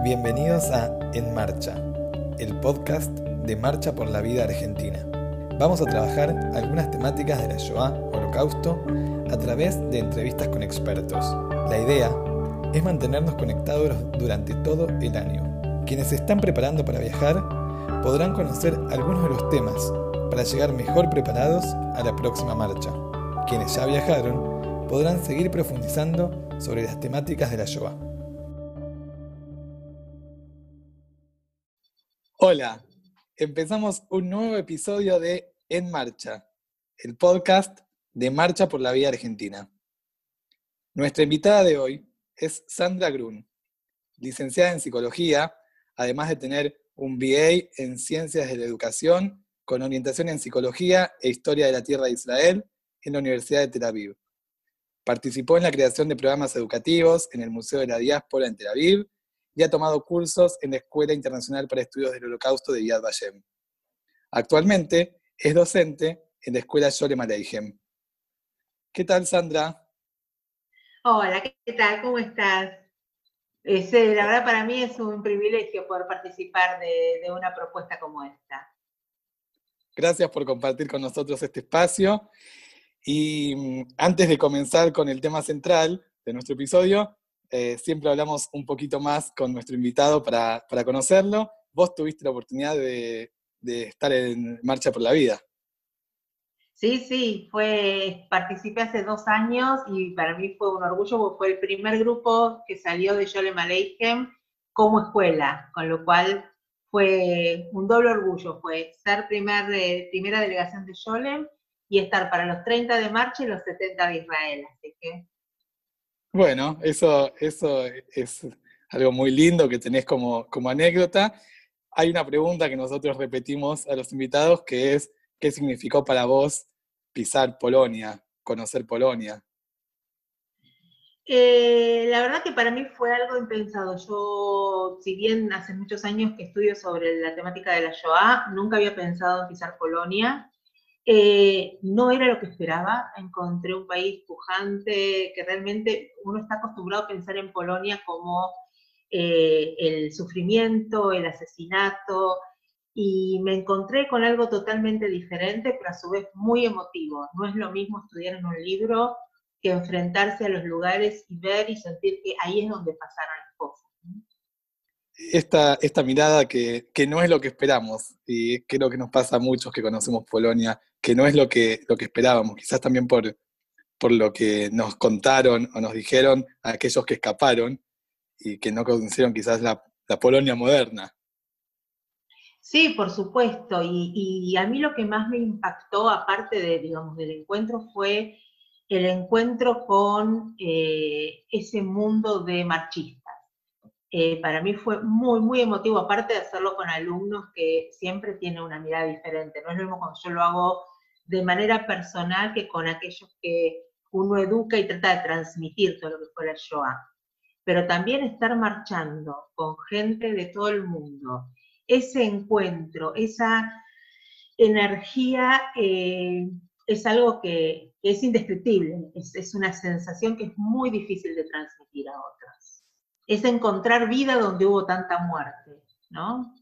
Bienvenidos a En Marcha, el podcast de Marcha por la Vida Argentina. Vamos a trabajar algunas temáticas de la Shoah, Holocausto, a través de entrevistas con expertos. La idea es mantenernos conectados durante todo el año. Quienes se están preparando para viajar podrán conocer algunos de los temas para llegar mejor preparados a la próxima marcha. Quienes ya viajaron podrán seguir profundizando sobre las temáticas de la Shoah. Hola, empezamos un nuevo episodio de En Marcha, el podcast de Marcha por la Vida Argentina. Nuestra invitada de hoy es Sandra Grun, licenciada en psicología, además de tener un BA en Ciencias de la Educación con orientación en Psicología e Historia de la Tierra de Israel en la Universidad de Tel Aviv. Participó en la creación de programas educativos en el Museo de la Diáspora en Tel Aviv y ha tomado cursos en la Escuela Internacional para Estudios del Holocausto de Yad Vashem. Actualmente es docente en la Escuela Sholem Aleichem. ¿Qué tal, Sandra? Hola, ¿qué tal? ¿Cómo estás? Eh, la verdad para mí es un privilegio poder participar de, de una propuesta como esta. Gracias por compartir con nosotros este espacio. Y mm, antes de comenzar con el tema central de nuestro episodio, eh, siempre hablamos un poquito más con nuestro invitado para, conocerlo. Vos tuviste la oportunidad de, estar en Marcha por la Vida. Sí, sí, fue, participé hace dos años y para mí fue un orgullo porque fue el primer grupo que salió de Yolem Aleichem como escuela, con lo cual fue un doble orgullo, fue ser primer, eh, primera delegación de Yolem y estar para los 30 de marcha y los 70 de Israel, así que bueno, eso, eso es algo muy lindo que tenés como, como anécdota. Hay una pregunta que nosotros repetimos a los invitados que es, ¿qué significó para vos pisar Polonia, conocer Polonia? Eh, la verdad que para mí fue algo impensado. Yo, si bien hace muchos años que estudio sobre la temática de la Shoah, nunca había pensado en pisar Polonia. Eh, no era lo que esperaba, encontré un país pujante, que realmente uno está acostumbrado a pensar en Polonia como eh, el sufrimiento, el asesinato, y me encontré con algo totalmente diferente, pero a su vez muy emotivo. No es lo mismo estudiar en un libro que enfrentarse a los lugares y ver y sentir que ahí es donde pasaron las cosas. Esta, mirada que, que, no es lo que esperamos, y creo que nos pasa a muchos que conocemos Polonia, que no es lo que, lo que esperábamos, quizás también por, por lo que nos contaron o nos dijeron aquellos que escaparon y que no conocieron quizás la, Polonia moderna. Sí, por supuesto. Y, a mí lo que más me impactó, aparte de, digamos, del encuentro, fue el encuentro con eh, ese mundo de marchistas. Eh, para mí fue muy, muy emotivo, aparte de hacerlo con alumnos que siempre tienen una mirada diferente. No es lo mismo cuando yo lo hago de manera personal que con aquellos que uno educa y trata de transmitir todo lo que fue la Shoah. Pero también estar marchando con gente de todo el mundo, ese encuentro, esa energía eh, es algo que, es indescriptible, es, es, una sensación que es muy difícil de transmitir a otros. Es encontrar vida donde hubo tanta muerte, ¿no?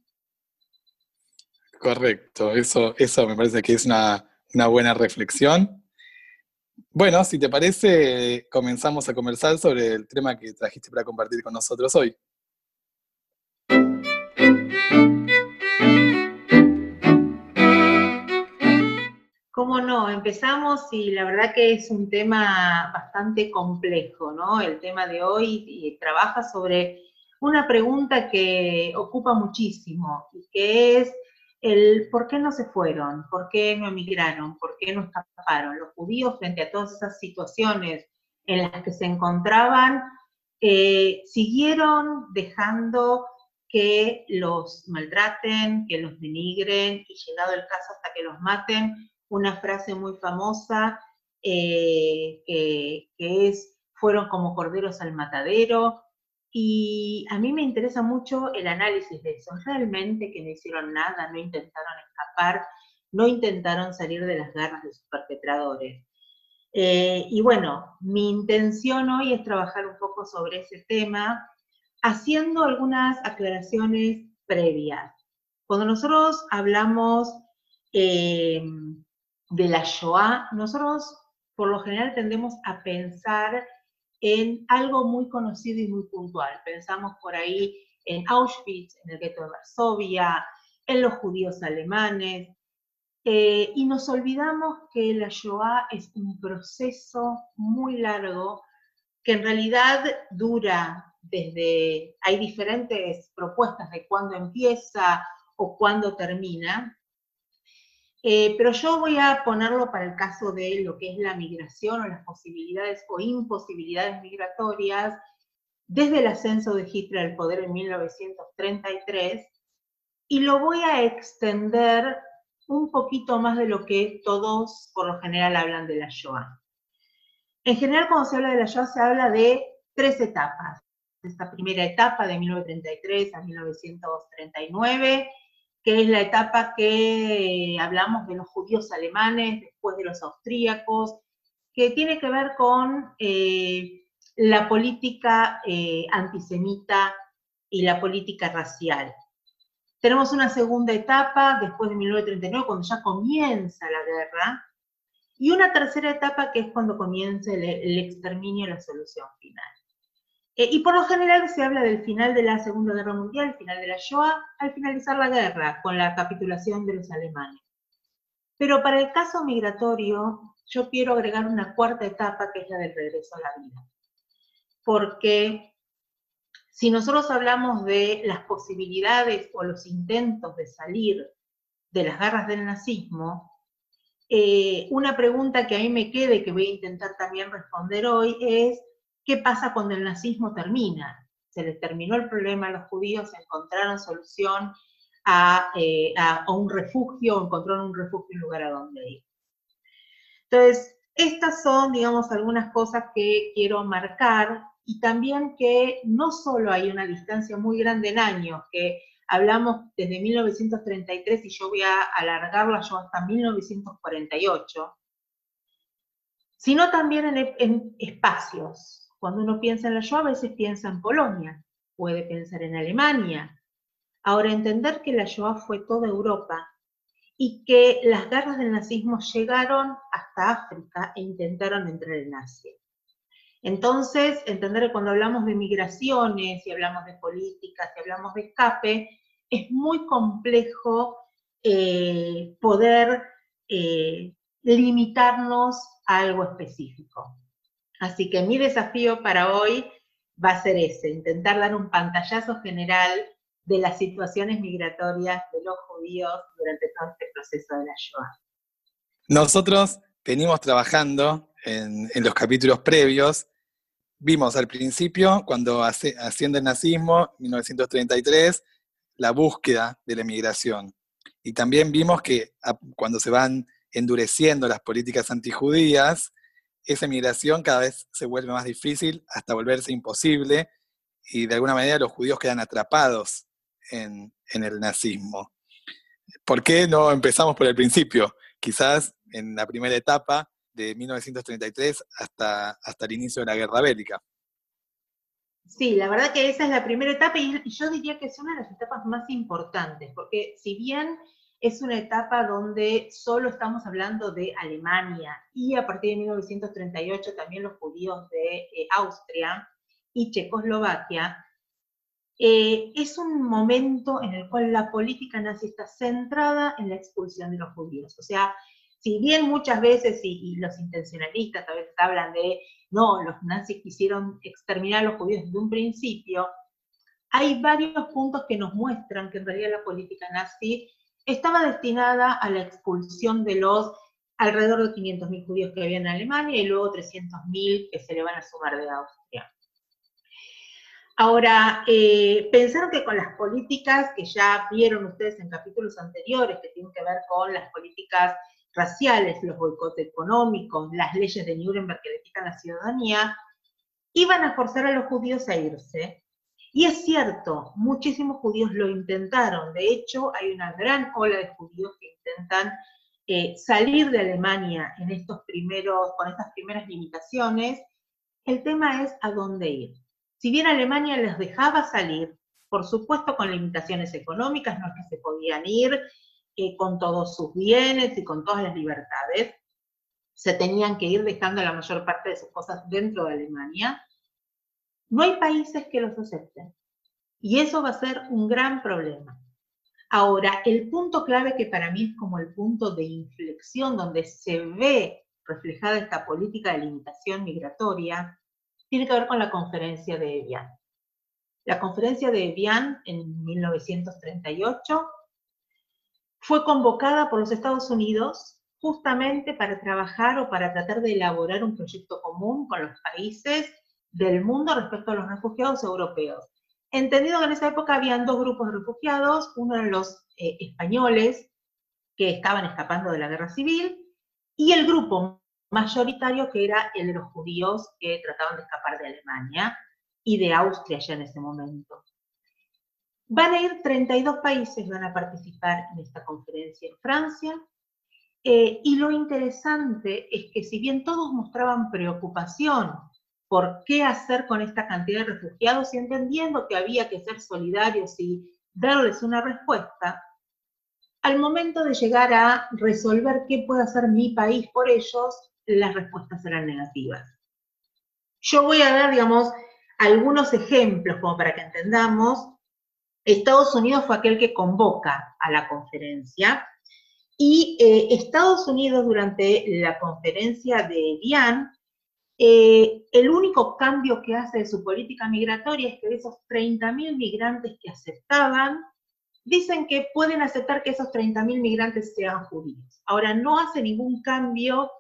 Correcto, eso, eso me parece que es una, una buena reflexión. Bueno, si te parece, comenzamos a conversar sobre el tema que trajiste para compartir con nosotros hoy. ¿Cómo no? Empezamos y la verdad que es un tema bastante complejo, ¿no? El tema de hoy trabaja sobre una pregunta que ocupa muchísimo y que es el por qué no se fueron, por qué no emigraron, por qué no escaparon. Los judíos frente a todas esas situaciones en las que se encontraban, eh, siguieron dejando que los maltraten, que los denigren y llegado el caso hasta que los maten. Una frase muy famosa eh, que, que es, fueron como corderos al matadero, y a mí me interesa mucho el análisis de eso. Realmente que no hicieron nada, no intentaron escapar, no intentaron salir de las garras de sus perpetradores. Eh, y bueno, mi intención hoy es trabajar un poco sobre ese tema, haciendo algunas aclaraciones previas. Cuando nosotros hablamos eh, de la Shoah, nosotros por lo general tendemos a pensar en algo muy conocido y muy puntual. Pensamos por ahí en Auschwitz, en el gueto de Varsovia, en los judíos alemanes, eh, y nos olvidamos que la Shoah es un proceso muy largo que en realidad dura desde, hay diferentes propuestas de cuándo empieza o cuándo termina, eh, pero yo voy a ponerlo para el caso de lo que es la migración o las posibilidades o imposibilidades migratorias desde el ascenso de Hitler al poder en 1933 y lo voy a extender un poquito más de lo que todos por lo general hablan de la Shoah. En general cuando se habla de la Shoah se habla de tres etapas. Esta primera etapa de 1933 a 1939, que es la etapa que hablamos de los judíos alemanes, después de los austríacos, que tiene que ver con eh, la política eh, antisemita y la política racial. Tenemos una segunda etapa después de 1939, cuando ya comienza la guerra, y una tercera etapa que es cuando comienza el, exterminio y la solución final. Eh, y por lo general se habla del final de la Segunda Guerra Mundial, el final de la Shoah, al finalizar la guerra, con la capitulación de los alemanes. Pero para el caso migratorio, yo quiero agregar una cuarta etapa que es la del regreso a la vida. Porque si nosotros hablamos de las posibilidades o los intentos de salir de las garras del nazismo, eh, una pregunta que a mí me quede que voy a intentar también responder hoy es, ¿Qué pasa cuando el nazismo termina? Se les terminó el problema a los judíos, encontraron solución eh, a, un refugio, encontraron un refugio en lugar a donde ir. Entonces, estas son, digamos, algunas cosas que quiero marcar y también que no solo hay una distancia muy grande en años, que hablamos desde 1933 y yo voy a alargarla yo hasta 1948, sino también en espacios. Cuando uno piensa en la Shoah, a veces piensa en Polonia, puede pensar en Alemania. Ahora, entender que la Shoah fue toda Europa y que las guerras del nazismo llegaron hasta África e intentaron entrar en Asia. Entonces, entender que cuando hablamos de migraciones, y hablamos de políticas, y hablamos de escape, es muy complejo eh, poder eh, limitarnos a algo específico. Así que mi desafío para hoy va a ser ese, intentar dar un pantallazo general de las situaciones migratorias de los judíos durante todo este proceso de la Shoah. Nosotros venimos trabajando en, los capítulos previos. Vimos al principio, cuando asciende el nazismo, 1933, la búsqueda de la migración. Y también vimos que cuando se van endureciendo las políticas antijudías, esa migración cada vez se vuelve más difícil hasta volverse imposible y de alguna manera los judíos quedan atrapados en, el nazismo. ¿Por qué no empezamos por el principio? Quizás en la primera etapa de 1933 hasta, hasta el inicio de la guerra bélica. Sí, la verdad que esa es la primera etapa y yo diría que es una de las etapas más importantes, porque si bien es una etapa donde solo estamos hablando de Alemania y a partir de 1938 también los judíos de eh, Austria y Checoslovaquia. Eh, es un momento en el cual la política nazi está centrada en la expulsión de los judíos. O sea, si bien muchas veces, y, los intencionalistas a veces hablan de, no, los nazis quisieron exterminar a los judíos desde un principio, hay varios puntos que nos muestran que en realidad la política nazi estaba destinada a la expulsión de los alrededor de 500.000 judíos que había en Alemania y luego 300.000 que se le van a sumar de Austria. Ahora, eh, pensaron que con las políticas que ya vieron ustedes en capítulos anteriores, que tienen que ver con las políticas raciales, los boicots económicos, las leyes de Nuremberg que le quitan la ciudadanía, iban a forzar a los judíos a irse, y es cierto, muchísimos judíos lo intentaron. De hecho, hay una gran ola de judíos que intentan eh, salir de Alemania en estos primeros, con estas primeras limitaciones. El tema es a dónde ir. si bien Alemania les dejaba salir, por supuesto con limitaciones económicas, no es que se podían ir eh, con todos sus bienes y con todas las libertades, se tenían que ir dejando la mayor parte de sus cosas dentro de Alemania, no hay países que los acepten. Y eso va a ser un gran problema. Ahora, el punto clave que para mí es como el punto de inflexión donde se ve reflejada esta política de limitación migratoria, tiene que ver con la conferencia de Evian. La conferencia de Evian en 1938 fue convocada por los Estados Unidos justamente para trabajar o para tratar de elaborar un proyecto común con los países del mundo respecto a los refugiados europeos. Entendido que en esa época habían dos grupos de refugiados, uno eran los eh, españoles que estaban escapando de la guerra civil y el grupo mayoritario que era el de los judíos que trataban de escapar de Alemania y de Austria ya en ese momento. Van a ir 32 países, van a participar en esta conferencia en Francia, eh, y lo interesante es que si bien todos mostraban preocupación por qué hacer con esta cantidad de refugiados y entendiendo que había que ser solidarios y darles una respuesta, al momento de llegar a resolver qué puede hacer mi país por ellos, las respuestas eran negativas. Yo voy a dar, digamos, algunos ejemplos como para que entendamos. Estados Unidos fue aquel que convoca a la conferencia y eh, Estados Unidos durante la conferencia de Dian, eh, el único cambio que hace de su política migratoria es que de esos 30.000 migrantes que aceptaban, dicen que pueden aceptar que esos 30.000 migrantes sean judíos. Ahora, no hace ningún cambio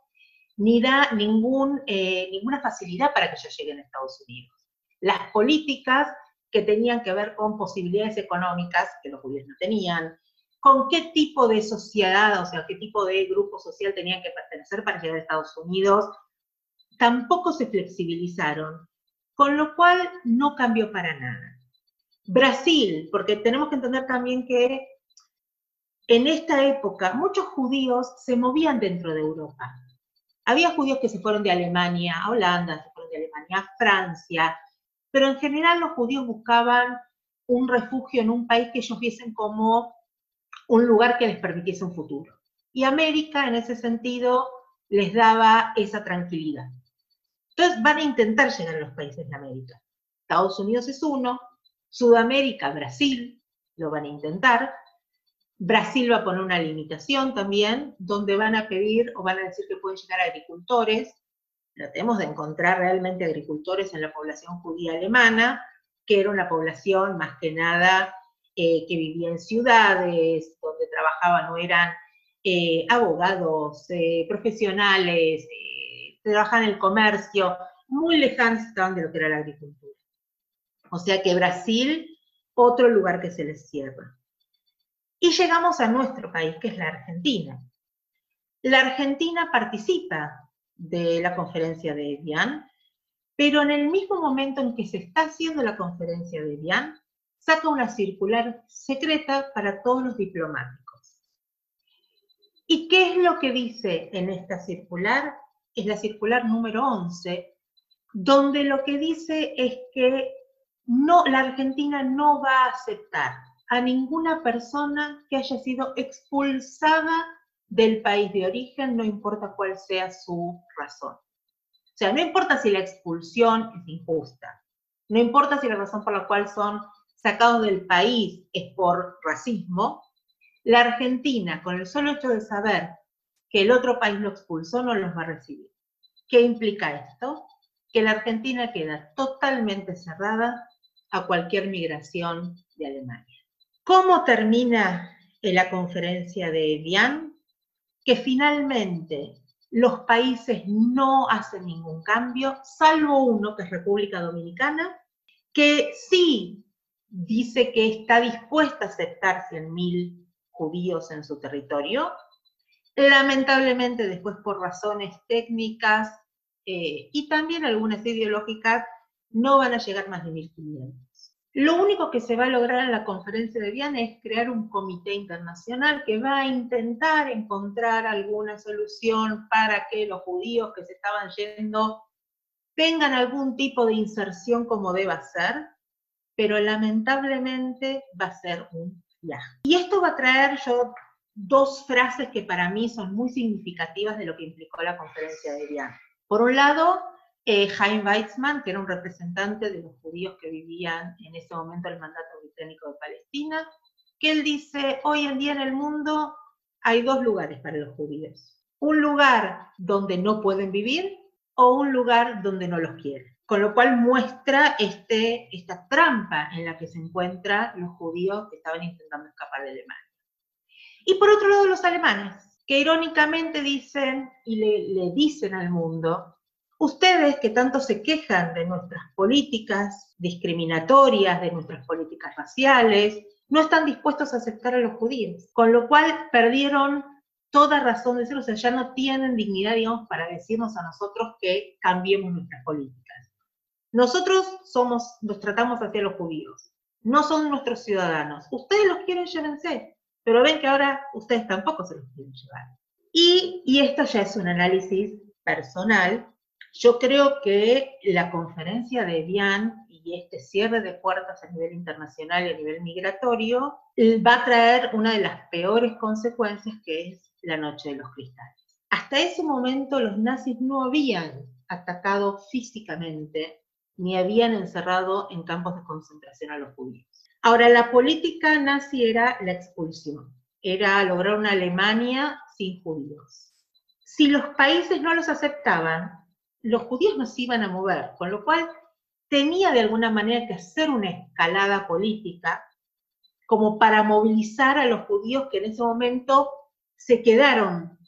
ni da ningún, eh, ninguna facilidad para que ellos lleguen a Estados Unidos. Las políticas que tenían que ver con posibilidades económicas que los judíos no tenían, con qué tipo de sociedad, o sea, qué tipo de grupo social tenían que pertenecer para llegar a Estados Unidos, tampoco se flexibilizaron, con lo cual no cambió para nada. Brasil, porque tenemos que entender también que en esta época muchos judíos se movían dentro de Europa. Había judíos que se fueron de Alemania a Holanda, se fueron de Alemania a Francia, pero en general los judíos buscaban un refugio en un país que ellos viesen como un lugar que les permitiese un futuro. Y América, en ese sentido, les daba esa tranquilidad. Entonces van a intentar llegar a los países de América. Estados Unidos es uno, Sudamérica, Brasil, lo van a intentar, Brasil va a poner una limitación también, donde van a pedir o van a decir que pueden llegar agricultores. Tratemos de encontrar realmente agricultores en la población judía alemana, que era una población más que nada eh, que vivía en ciudades, donde trabajaban o eran eh, abogados, eh, profesionales, trabajaban en el comercio, muy lejanos estaban de lo que era la agricultura. O sea que Brasil, otro lugar que se les cierra. Y llegamos a nuestro país, que es la Argentina. La Argentina participa de la conferencia de Evian, pero en el mismo momento en que se está haciendo la conferencia de Evian, saca una circular secreta para todos los diplomáticos. ¿Y qué es lo que dice en esta circular? Es la circular número 11, donde lo que dice es que no, la Argentina no va a aceptar a ninguna persona que haya sido expulsada del país de origen, no importa cuál sea su razón. O sea, no importa si la expulsión es injusta, no importa si la razón por la cual son sacados del país es por racismo, la Argentina, con el solo hecho de saber que el otro país lo expulsó, no los va a recibir. ¿Qué implica esto? Que la Argentina queda totalmente cerrada a cualquier migración de Alemania. ¿Cómo termina la conferencia de Evian? Que finalmente los países no hacen ningún cambio, salvo uno, que es República Dominicana, que sí dice que está dispuesta a aceptar 100.000 judíos en su territorio. Lamentablemente, después por razones técnicas eh, y también algunas ideológicas, no van a llegar más de 1.500. Lo único que se va a lograr en la conferencia de Viana es crear un comité internacional que va a intentar encontrar alguna solución para que los judíos que se estaban yendo tengan algún tipo de inserción como deba ser, pero lamentablemente va a ser un viaje. Y esto va a traer yo dos frases que para mí son muy significativas de lo que implicó la conferencia de Vian. Por un lado, eh, Chaim Weizmann, que era un representante de los judíos que vivían en ese momento el mandato británico de Palestina, que él dice, hoy en día en el mundo hay dos lugares para los judíos. Un lugar donde no pueden vivir o un lugar donde no los quieren. Con lo cual muestra este, esta trampa en la que se encuentran los judíos que estaban intentando escapar de Alemania. Y por otro lado los alemanes, que irónicamente dicen y le, dicen al mundo, ustedes que tanto se quejan de nuestras políticas discriminatorias, de nuestras políticas raciales, no están dispuestos a aceptar a los judíos, con lo cual perdieron toda razón de ser, o sea, ya no tienen dignidad, digamos, para decirnos a nosotros que cambiemos nuestras políticas. Nosotros somos, nos tratamos hacia los judíos, no son nuestros ciudadanos. Ustedes los quieren, llévense, pero ven que ahora ustedes tampoco se los quieren llevar. Y, esto ya es un análisis personal. Yo creo que la conferencia de Bian y este cierre de puertas a nivel internacional y a nivel migratorio va a traer una de las peores consecuencias que es la noche de los cristales. Hasta ese momento los nazis no habían atacado físicamente ni habían encerrado en campos de concentración a los judíos. Ahora, la política nazi era la expulsión, era lograr una Alemania sin judíos. Si los países no los aceptaban, los judíos no se iban a mover, con lo cual tenía de alguna manera que hacer una escalada política como para movilizar a los judíos que en ese momento se quedaron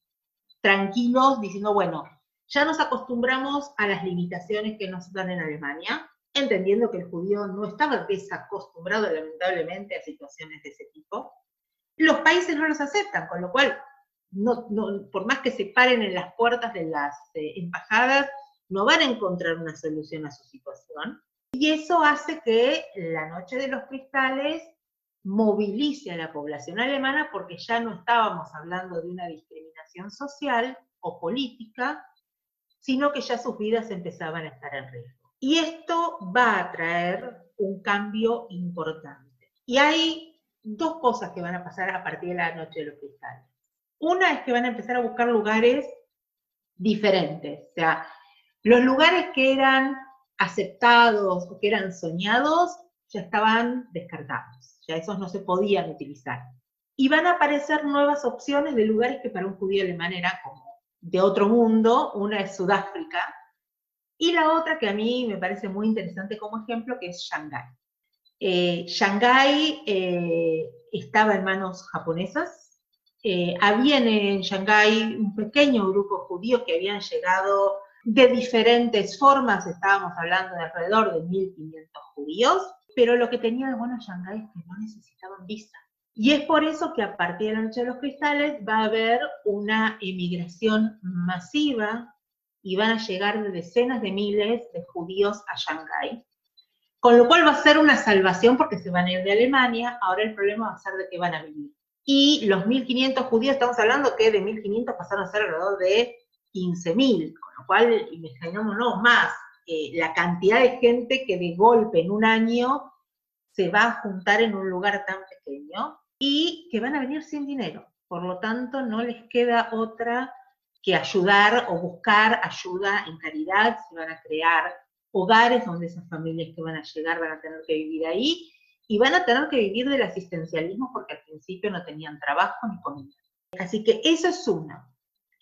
tranquilos diciendo, bueno, ya nos acostumbramos a las limitaciones que nos dan en Alemania, entendiendo que el judío no estaba desacostumbrado lamentablemente a situaciones de ese tipo. Los países no los aceptan, con lo cual, por más que se paren en las puertas de las eh, embajadas, no van a encontrar una solución a su situación. Y eso hace que la Noche de los Cristales movilice a la población alemana porque ya no estábamos hablando de una discriminación social o política, sino que ya sus vidas empezaban a estar en riesgo. Y esto va a traer un cambio importante. Y hay dos cosas que van a pasar a partir de la Noche de los Cristales. Una es que van a empezar a buscar lugares diferentes, o sea, los lugares que eran aceptados o que eran soñados ya estaban descartados, ya esos no se podían utilizar. Y van a aparecer nuevas opciones de lugares que para un judío alemán era como de otro mundo, una es Sudáfrica, y la otra que a mí me parece muy interesante como ejemplo, que es Shanghái. Eh, Shanghái eh, estaba en manos japonesas, eh, había en Shanghái un pequeño grupo judío que habían llegado de diferentes formas, estábamos hablando de alrededor de 1.500 judíos, pero lo que tenía de bueno Shanghái es que no necesitaban visa. Y es por eso que a partir de la Noche de los Cristales va a haber una emigración masiva y van a llegar de decenas de miles de judíos a Shanghái. Con lo cual va a ser una salvación porque se van a ir de Alemania, ahora el problema va a ser de que van a vivir. Y los 1.500 judíos, estamos hablando que de 1.500 pasaron a ser alrededor de 15.000, con lo cual imaginémonos más eh, la cantidad de gente que de golpe en un año se va a juntar en un lugar tan pequeño y que van a venir sin dinero. Por lo tanto, no les queda otra que ayudar o buscar ayuda en caridad, se van a crear hogares donde esas familias que van a llegar van a tener que vivir ahí y van a tener que vivir del asistencialismo porque al principio no tenían trabajo ni comida. Así que eso es una.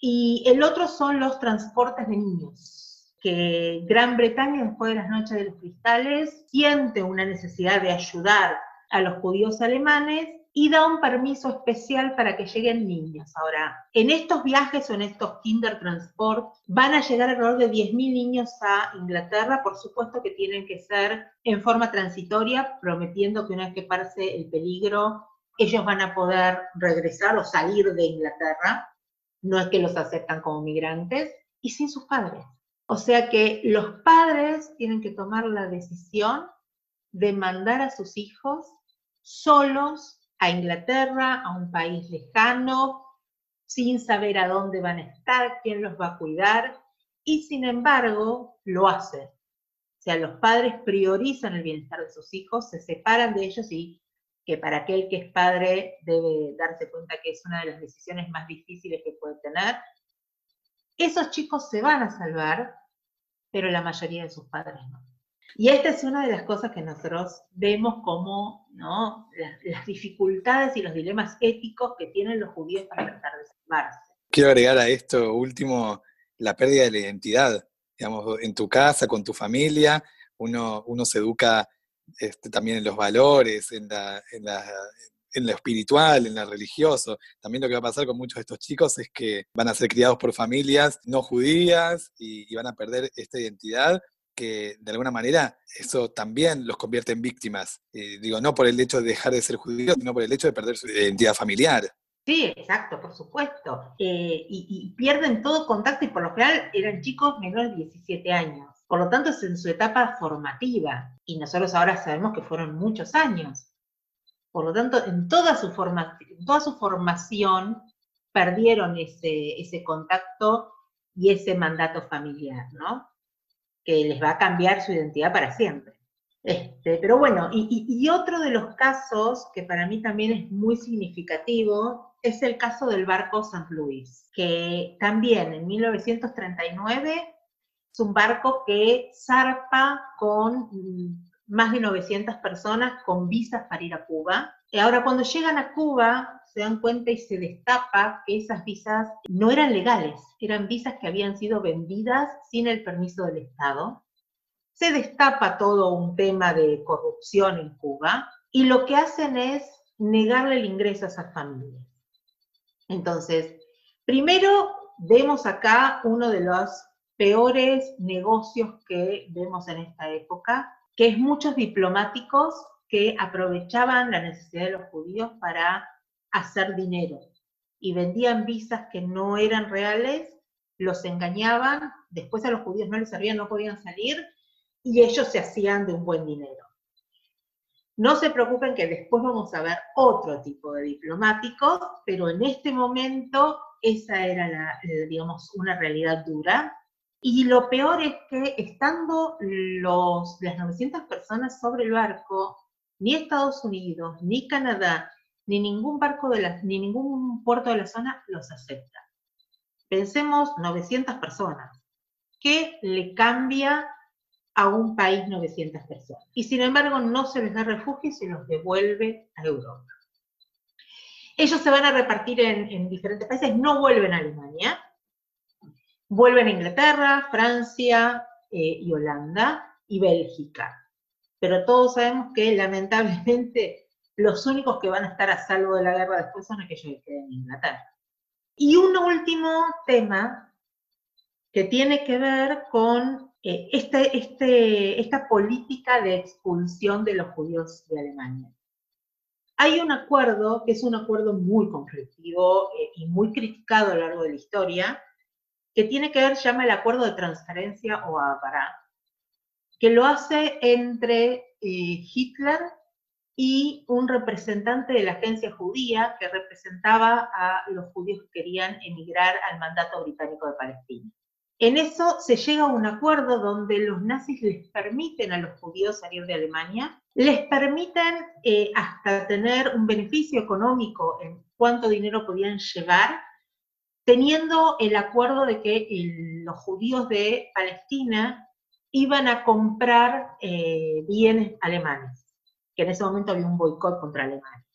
Y el otro son los transportes de niños, que Gran Bretaña, después de las noches de los cristales, siente una necesidad de ayudar a los judíos alemanes y da un permiso especial para que lleguen niños. Ahora, en estos viajes o en estos Kinder Transport van a llegar alrededor de 10.000 niños a Inglaterra, por supuesto que tienen que ser en forma transitoria, prometiendo que una vez que pase el peligro, ellos van a poder regresar o salir de Inglaterra no es que los aceptan como migrantes, y sin sus padres. O sea que los padres tienen que tomar la decisión de mandar a sus hijos solos a Inglaterra, a un país lejano, sin saber a dónde van a estar, quién los va a cuidar, y sin embargo lo hace. O sea, los padres priorizan el bienestar de sus hijos, se separan de ellos y que para aquel que es padre debe darse cuenta que es una de las decisiones más difíciles que puede tener. Esos chicos se van a salvar, pero la mayoría de sus padres no. Y esta es una de las cosas que nosotros vemos como las, dificultades y los dilemas éticos que tienen los judíos para tratar de salvarse. Quiero agregar a esto último la pérdida de la identidad. Digamos, en tu casa, con tu familia, uno, uno se educa este, también en los valores, en, la, en, la, lo espiritual, en lo religioso. También lo que va a pasar con muchos de estos chicos es que van a ser criados por familias no judías y van a perder esta identidad de alguna manera eso también los convierte en víctimas. Eh, digo, no por el hecho de dejar de ser judíos, sino por el hecho de perder su identidad familiar. Sí, exacto, por supuesto. Eh, y, pierden todo contacto y por lo general eran chicos menores de 17 años. Por lo tanto, es en su etapa formativa. Y nosotros ahora sabemos que fueron muchos años. Por lo tanto, en toda su, en toda su formación perdieron ese, ese contacto y ese mandato familiar, ¿no? Que les va a cambiar su identidad para siempre. Este, pero bueno, y, otro de los casos que para mí también es muy significativo es el caso del barco San Luis, que también en 1939 es un barco que zarpa con mm, más de 900 personas con visas para ir a Cuba. Ahora cuando llegan a Cuba, se dan cuenta y se destapa que esas visas no eran legales, eran visas que habían sido vendidas sin el permiso del Estado. Se destapa todo un tema de corrupción en Cuba y lo que hacen es negarle el ingreso a esas familias. Entonces, primero vemos acá uno de los peores negocios que vemos en esta época, que es muchos diplomáticos que aprovechaban la necesidad de los judíos para hacer dinero y vendían visas que no eran reales, los engañaban, después a los judíos no les servían, no podían salir y ellos se hacían de un buen dinero. No se preocupen que después vamos a ver otro tipo de diplomáticos, pero en este momento esa era, la, digamos, una realidad dura. Y lo peor es que estando los, las 900 personas sobre el barco, ni Estados Unidos, ni Canadá, ni ningún barco de la, ni ningún puerto de la zona los acepta. Pensemos 900 personas. ¿Qué le cambia a un país 900 personas? Y sin embargo no se les da refugio y se los devuelve a Europa. Ellos se van a repartir en, diferentes países, no vuelven a Alemania, vuelven a Inglaterra, Francia eh, y Holanda y Bélgica. Pero todos sabemos que lamentablemente los únicos que van a estar a salvo de la guerra después son aquellos que queden en Inglaterra. Y un último tema que tiene que ver con eh, este, este, esta política de expulsión de los judíos de Alemania. Hay un acuerdo que es un acuerdo muy conflictivo eh, y muy criticado a lo largo de la historia, que tiene que ver, llama el Acuerdo de Transferencia o Abará, que lo hace entre eh, Hitler y un representante de la agencia judía que representaba a los judíos que querían emigrar al mandato británico de Palestina. En eso se llega a un acuerdo donde los nazis les permiten a los judíos salir de Alemania, les permiten eh, hasta tener un beneficio económico en cuánto dinero podían llevar, teniendo el acuerdo de que los judíos de Palestina iban a comprar eh, bienes alemanes que en ese momento había un boicot contra Alemania.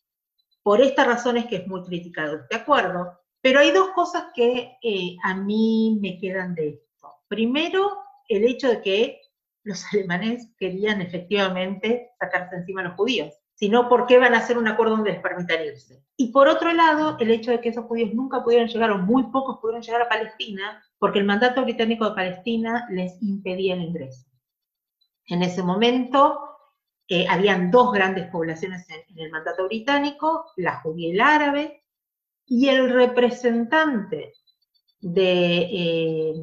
Por esta razón es que es muy criticado este acuerdo, pero hay dos cosas que eh, a mí me quedan de esto. Primero, el hecho de que los alemanes querían efectivamente sacarse encima a los judíos, sino por qué van a hacer un acuerdo donde les permitan irse. Y por otro lado, el hecho de que esos judíos nunca pudieron llegar, o muy pocos pudieron llegar a Palestina, porque el mandato británico de Palestina les impedía el ingreso. En ese momento, eh, habían dos grandes poblaciones en, el mandato británico, la judía y árabe, y el representante de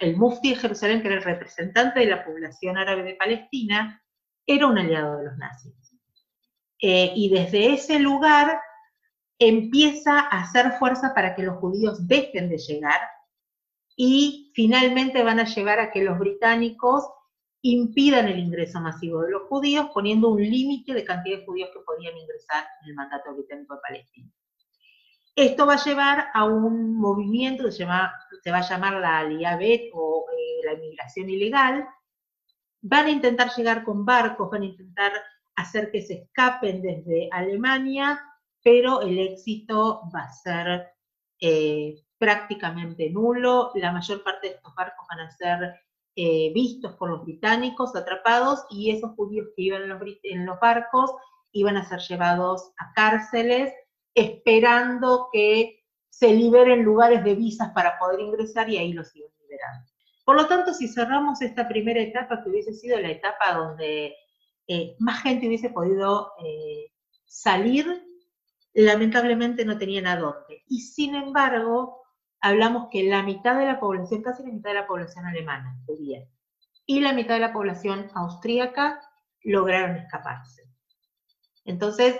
eh, mufti de Jerusalén, que era el representante de la población árabe de Palestina, era un aliado de los nazis. Eh, y desde ese lugar empieza a hacer fuerza para que los judíos dejen de llegar y finalmente van a llevar a que los británicos impidan el ingreso masivo de los judíos, poniendo un límite de cantidad de judíos que podían ingresar en el mandato británico de Palestina. Esto va a llevar a un movimiento que se, se va a llamar la Aliabet o eh, la inmigración ilegal. Van a intentar llegar con barcos, van a intentar hacer que se escapen desde Alemania, pero el éxito va a ser eh, prácticamente nulo. La mayor parte de estos barcos van a ser eh, vistos por los británicos, atrapados, y esos judíos que iban en los, en los barcos iban a ser llevados a cárceles, esperando que se liberen lugares de visas para poder ingresar y ahí los iban liberando. Por lo tanto, si cerramos esta primera etapa, que hubiese sido la etapa donde eh, más gente hubiese podido eh, salir, lamentablemente no tenían a dónde. Y sin embargo, hablamos que la mitad de la población, casi la mitad de la población alemana, y la mitad de la población austríaca lograron escaparse. Entonces,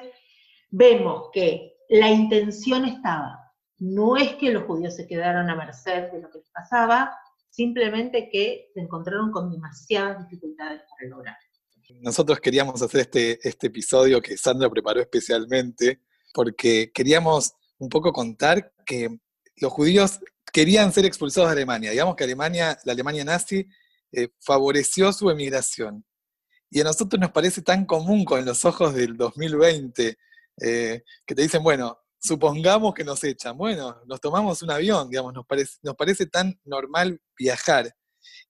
vemos que la intención estaba, no es que los judíos se quedaron a merced de lo que les pasaba, simplemente que se encontraron con demasiadas dificultades para lograr. Nosotros queríamos hacer este, este episodio que Sandra preparó especialmente porque queríamos un poco contar que los judíos querían ser expulsados de Alemania. Digamos que Alemania, la Alemania nazi eh, favoreció su emigración. Y a nosotros nos parece tan común con los ojos del 2020, eh, que te dicen, bueno, supongamos que nos echan, bueno, nos tomamos un avión, digamos, nos parece, nos parece tan normal viajar.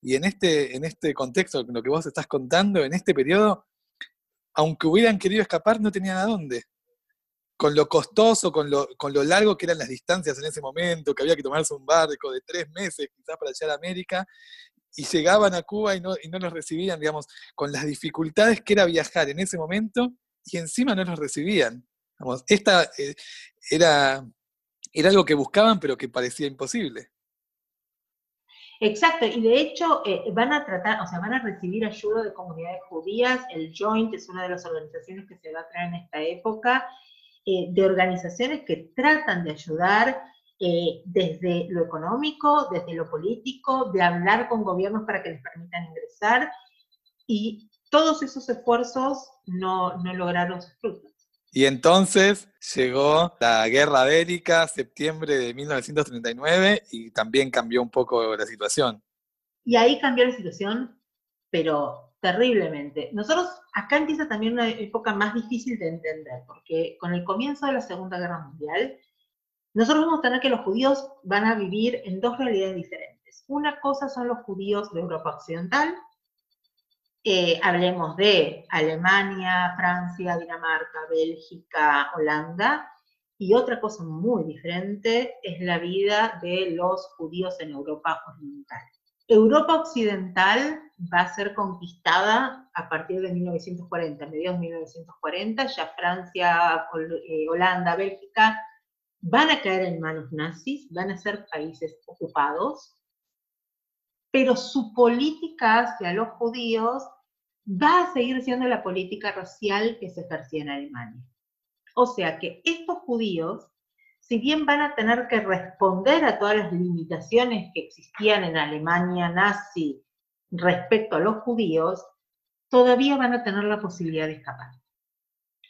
Y en este, en este contexto, lo que vos estás contando, en este periodo, aunque hubieran querido escapar, no tenían a dónde con lo costoso, con lo, con lo largo que eran las distancias en ese momento, que había que tomarse un barco de tres meses quizás para llegar a América, y llegaban a Cuba y no, y no los recibían, digamos, con las dificultades que era viajar en ese momento, y encima no los recibían. esta eh, era, era algo que buscaban, pero que parecía imposible. Exacto, y de hecho eh, van a tratar, o sea, van a recibir ayuda de comunidades judías. El Joint es una de las organizaciones que se va a traer en esta época, eh, de organizaciones que tratan de ayudar eh, desde lo económico, desde lo político, de hablar con gobiernos para que les permitan ingresar, y todos esos esfuerzos no, no lograron sus frutos. Y entonces llegó la guerra bélica, septiembre de 1939, y también cambió un poco la situación. Y ahí cambió la situación, pero terriblemente. Nosotros, acá empieza también una época más difícil de entender, porque con el comienzo de la Segunda Guerra Mundial, nosotros vamos a tener que los judíos van a vivir en dos realidades diferentes. Una cosa son los judíos de Europa Occidental, eh, hablemos de Alemania, Francia, Dinamarca, Bélgica, Holanda, y otra cosa muy diferente es la vida de los judíos en Europa Oriental. Europa Occidental va a ser conquistada a partir de 1940, mediados de 1940, ya Francia, eh, Holanda, Bélgica van a caer en manos nazis, van a ser países ocupados, pero su política hacia los judíos va a seguir siendo la política racial que se ejercía en Alemania. O sea que estos judíos si bien van a tener que responder a todas las limitaciones que existían en Alemania nazi respecto a los judíos, todavía van a tener la posibilidad de escapar.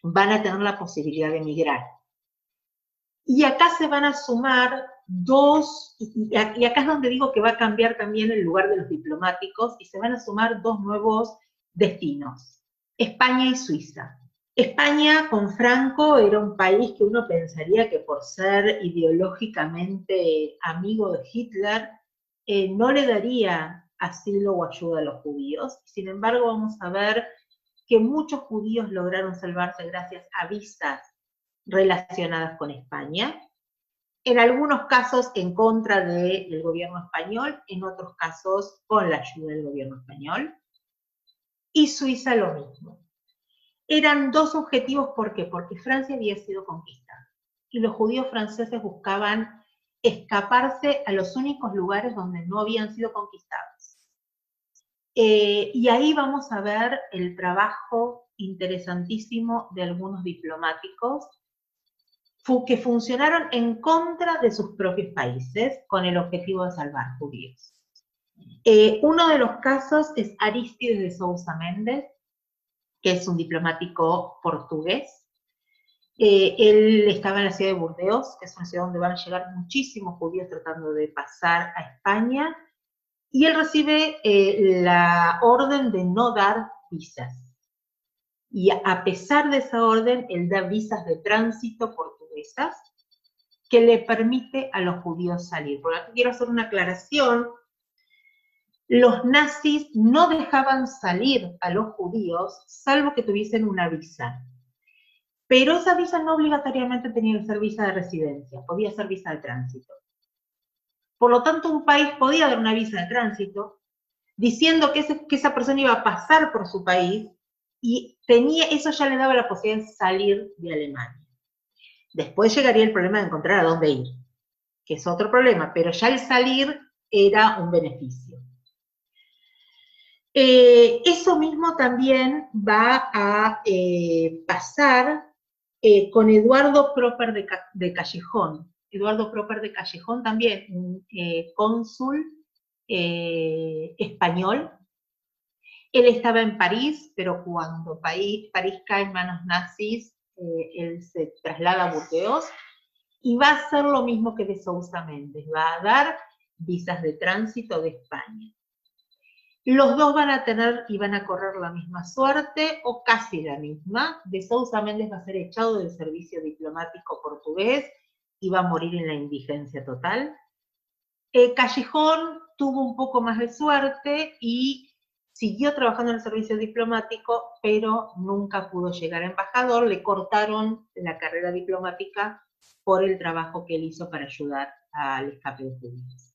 Van a tener la posibilidad de emigrar. Y acá se van a sumar dos, y acá es donde digo que va a cambiar también el lugar de los diplomáticos, y se van a sumar dos nuevos destinos, España y Suiza. España con Franco era un país que uno pensaría que por ser ideológicamente amigo de Hitler, eh, no le daría asilo o ayuda a los judíos. Sin embargo, vamos a ver que muchos judíos lograron salvarse gracias a visas relacionadas con España. En algunos casos en contra del gobierno español, en otros casos con la ayuda del gobierno español. Y Suiza lo mismo eran dos objetivos, ¿por qué? Porque Francia había sido conquistada y los judíos franceses buscaban escaparse a los únicos lugares donde no habían sido conquistados. Eh, y ahí vamos a ver el trabajo interesantísimo de algunos diplomáticos que funcionaron en contra de sus propios países con el objetivo de salvar judíos. Eh, uno de los casos es Aristides de Sousa Méndez, que es un diplomático portugués. Eh, él estaba en la ciudad de Burdeos, que es una ciudad donde van a llegar muchísimos judíos tratando de pasar a España, y él recibe eh, la orden de no dar visas. Y a pesar de esa orden, él da visas de tránsito que le permite a los judíos salir. Por aquí quiero hacer una aclaración. Los nazis no dejaban salir a los judíos salvo que tuviesen una visa. Pero esa visa no obligatoriamente tenía que ser visa de residencia, podía ser visa de tránsito. Por lo tanto, un país podía dar una visa de tránsito diciendo que, que esa persona iba a pasar por su país y tenía, eso ya le daba la posibilidad de salir de Alemania. Después llegaría el problema de encontrar a dónde ir, que es otro problema, pero ya el salir era un beneficio. Eh, eso mismo también va a eh, pasar eh, con Eduardo Proper de, Callejón. Eduardo Proper de Callejón también, un cónsul español él estaba en París, pero cuando París, cae en manos nazis, eh, él se traslada a Burdeos y va a hacer lo mismo que de Sousa Méndez, va a dar visas de tránsito de España. Los dos van a tener y van a correr la misma suerte, o casi la misma. De Sousa Méndez va a ser echado del servicio diplomático portugués y va a morir en la indigencia total. Eh, Callejón tuvo un poco más de suerte y siguió trabajando en el servicio diplomático, pero nunca pudo llegar a embajador, le cortaron la carrera diplomática por el trabajo que él hizo para ayudar al escape de judíos.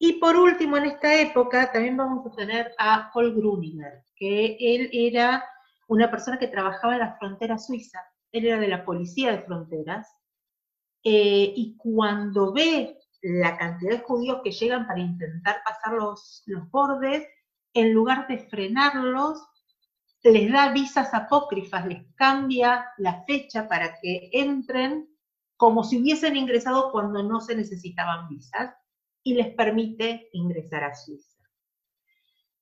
Y por último, en esta época también vamos a tener a Paul Gruninger, que él era una persona que trabajaba en la frontera suiza, él era de la policía de fronteras, eh, y cuando ve la cantidad de judíos que llegan para intentar pasar los, los bordes, en lugar de frenarlos, les da visas apócrifas, les cambia la fecha para que entren como si hubiesen ingresado cuando no se necesitaban visas y les permite ingresar a Suiza.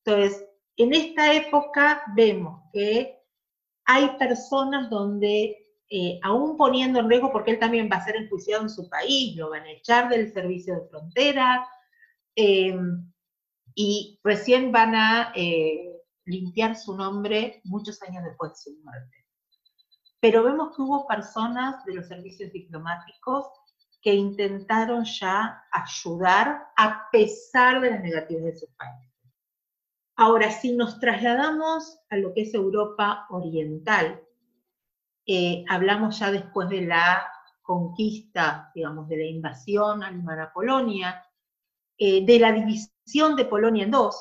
Entonces, en esta época vemos que hay personas donde, eh, aún poniendo en riesgo, porque él también va a ser enjuiciado en su país, lo van a echar del servicio de frontera, eh, y recién van a eh, limpiar su nombre muchos años después de su muerte. Pero vemos que hubo personas de los servicios diplomáticos que intentaron ya ayudar a pesar de las negativas de sus países. Ahora, si nos trasladamos a lo que es Europa Oriental, eh, hablamos ya después de la conquista, digamos, de la invasión alemana a Polonia, eh, de la división de Polonia en dos,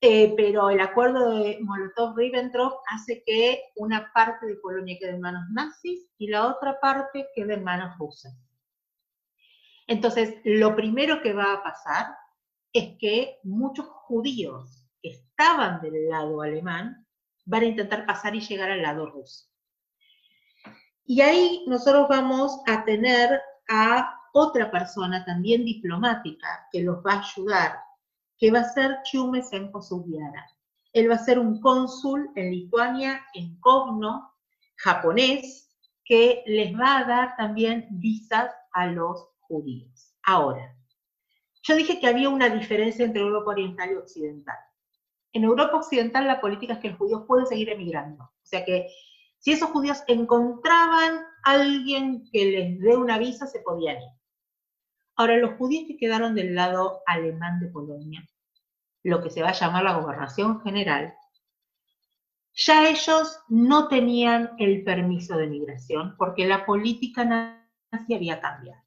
eh, pero el acuerdo de Molotov-Ribbentrop hace que una parte de Polonia quede en manos nazis y la otra parte quede en manos rusas. Entonces, lo primero que va a pasar es que muchos judíos que estaban del lado alemán van a intentar pasar y llegar al lado ruso. Y ahí nosotros vamos a tener a otra persona también diplomática que los va a ayudar, que va a ser Chume Senko Él va a ser un cónsul en Lituania, en Kovno, japonés, que les va a dar también visas a los judíos. Ahora, yo dije que había una diferencia entre Europa Oriental y Occidental. En Europa Occidental la política es que los judíos pueden seguir emigrando. O sea que si esos judíos encontraban a alguien que les dé una visa, se podían ir. Ahora, los judíos que quedaron del lado alemán de Polonia, lo que se va a llamar la gobernación general, ya ellos no tenían el permiso de migración porque la política nazi había cambiado.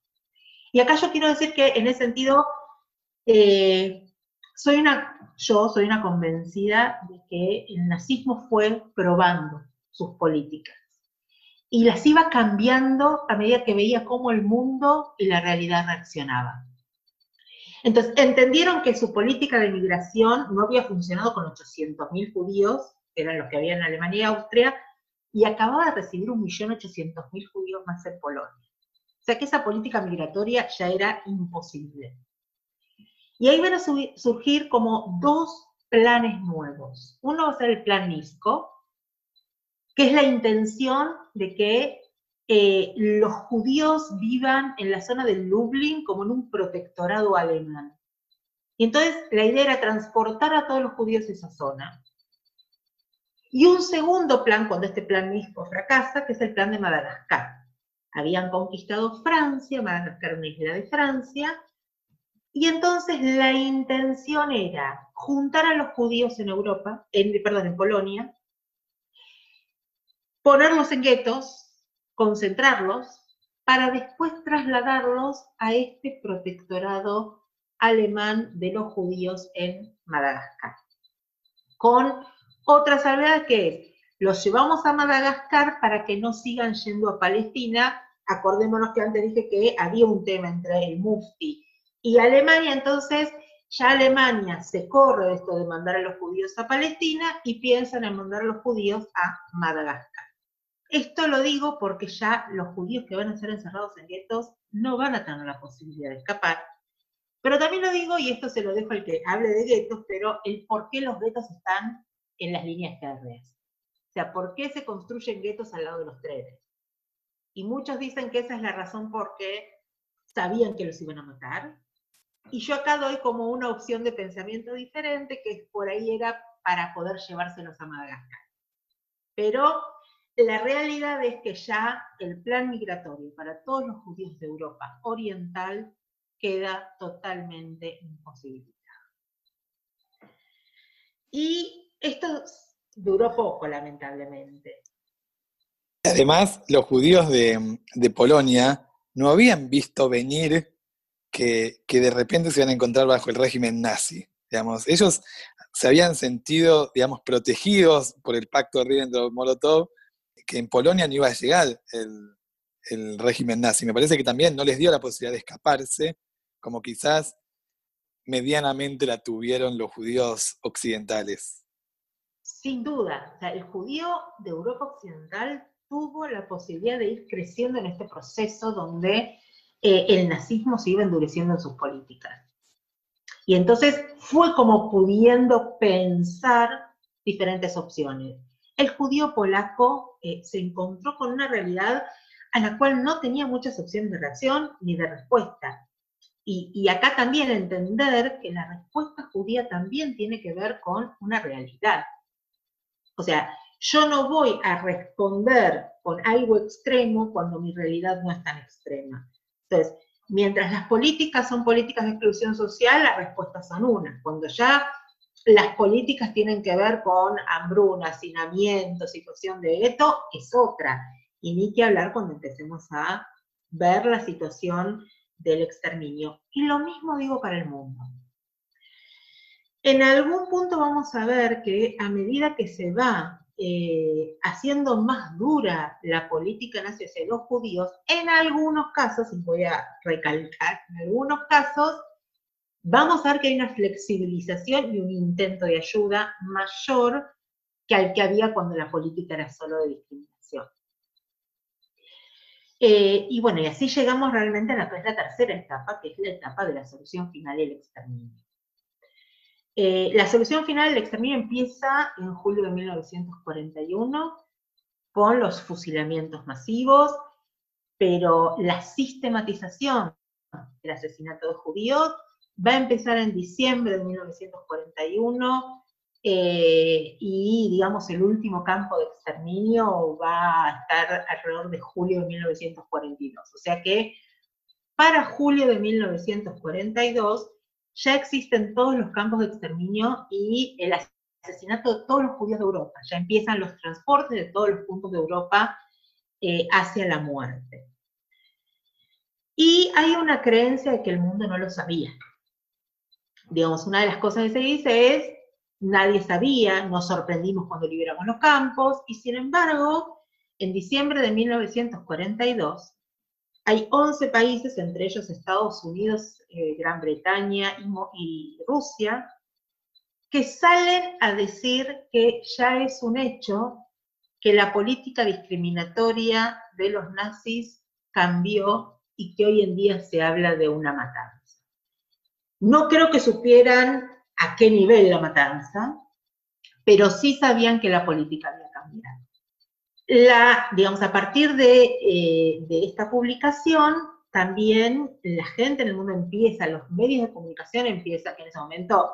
Y acá yo quiero decir que en ese sentido, eh, soy una, yo soy una convencida de que el nazismo fue probando sus políticas y las iba cambiando a medida que veía cómo el mundo y la realidad reaccionaban. Entonces, entendieron que su política de migración no había funcionado con 800.000 judíos, que eran los que había en Alemania y Austria, y acababa de recibir 1.800.000 judíos más en Polonia. O sea que esa política migratoria ya era imposible. Y ahí van a surgir como dos planes nuevos. Uno va a ser el plan NISCO, que es la intención de que eh, los judíos vivan en la zona de Lublin como en un protectorado alemán. Y entonces la idea era transportar a todos los judíos a esa zona. Y un segundo plan, cuando este plan mismo fracasa, que es el plan de Madagascar. Habían conquistado Francia, Madagascar una isla de Francia, y entonces la intención era juntar a los judíos en Europa, en, perdón, en Polonia, ponerlos en guetos, concentrarlos para después trasladarlos a este protectorado alemán de los judíos en Madagascar. Con otra salvedad que es, los llevamos a Madagascar para que no sigan yendo a Palestina. Acordémonos que antes dije que había un tema entre el Mufti y Alemania, entonces ya Alemania se corre de esto de mandar a los judíos a Palestina y piensan en mandar a los judíos a Madagascar. Esto lo digo porque ya los judíos que van a ser encerrados en guetos no van a tener la posibilidad de escapar. Pero también lo digo, y esto se lo dejo al que hable de guetos, pero el por qué los guetos están en las líneas férreas. O sea, ¿por qué se construyen guetos al lado de los trenes? Y muchos dicen que esa es la razón por qué sabían que los iban a matar. Y yo acá doy como una opción de pensamiento diferente, que por ahí era para poder llevárselos a Madagascar. Pero la realidad es que ya el plan migratorio para todos los judíos de Europa Oriental queda totalmente imposibilitado. Y esto duró poco, lamentablemente. Además, los judíos de, Polonia no habían visto venir que, de repente se iban a encontrar bajo el régimen nazi. Digamos, ellos se habían sentido, digamos, protegidos por el pacto de Ribbentrop-Molotov que en Polonia no iba a llegar el, régimen nazi. Me parece que también no les dio la posibilidad de escaparse, como quizás medianamente la tuvieron los judíos occidentales. Sin duda, el judío de Europa Occidental tuvo la posibilidad de ir creciendo en este proceso donde eh, el nazismo se iba endureciendo en sus políticas. Y entonces fue como pudiendo pensar diferentes opciones el judío polaco se encontró con una realidad a la cual no tenía muchas opciones de reacción ni de respuesta. Y, acá también entender que la respuesta judía también tiene que ver con una realidad. O sea, yo no voy a responder con algo extremo cuando mi realidad no es tan extrema. Entonces, mientras las políticas son políticas de exclusión social, las respuestas son una. Cuando ya las políticas tienen que ver con hambruna, hacinamiento, situación de gueto, es otra. Y ni que hablar cuando empecemos a ver la situación del exterminio. Y lo mismo digo para el mundo. En algún punto vamos a ver que a medida que se va eh, haciendo más dura la política nazi hacia los judíos, en algunos casos, y voy a recalcar, en algunos casos vamos a ver que hay una flexibilización y un intento de ayuda mayor que al que había cuando la política era solo de discriminación. Eh, y bueno, y así llegamos realmente a la, tercera etapa, que es la etapa de la solución final y el exterminio. Eh, la solución final del exterminio empieza en julio de 1941 con los fusilamientos masivos, pero la sistematización del asesinato de judíos va a empezar en diciembre de 1941 eh, y, digamos, el último campo de exterminio va a estar alrededor de julio de 1942. O sea que para julio de 1942 ya existen todos los campos de exterminio y el asesinato de todos los judíos de Europa. Ya empiezan los transportes de todos los puntos de Europa eh, hacia la muerte. Y hay una creencia de que el mundo no lo sabía digamos, una de las cosas que se dice es, nadie sabía, nos sorprendimos cuando liberamos los campos, y sin embargo, en diciembre de 1942, hay 11 países, entre ellos Estados Unidos, eh, Gran Bretaña y, Rusia, que salen a decir que ya es un hecho que la política discriminatoria de los nazis cambió y que hoy en día se habla de una matanza. No creo que supieran a qué nivel la matanza, pero sí sabían que la política había cambiado. La, digamos, a partir de, eh, de esta publicación, también la gente en el mundo empieza, los medios de comunicación empiezan, que en ese momento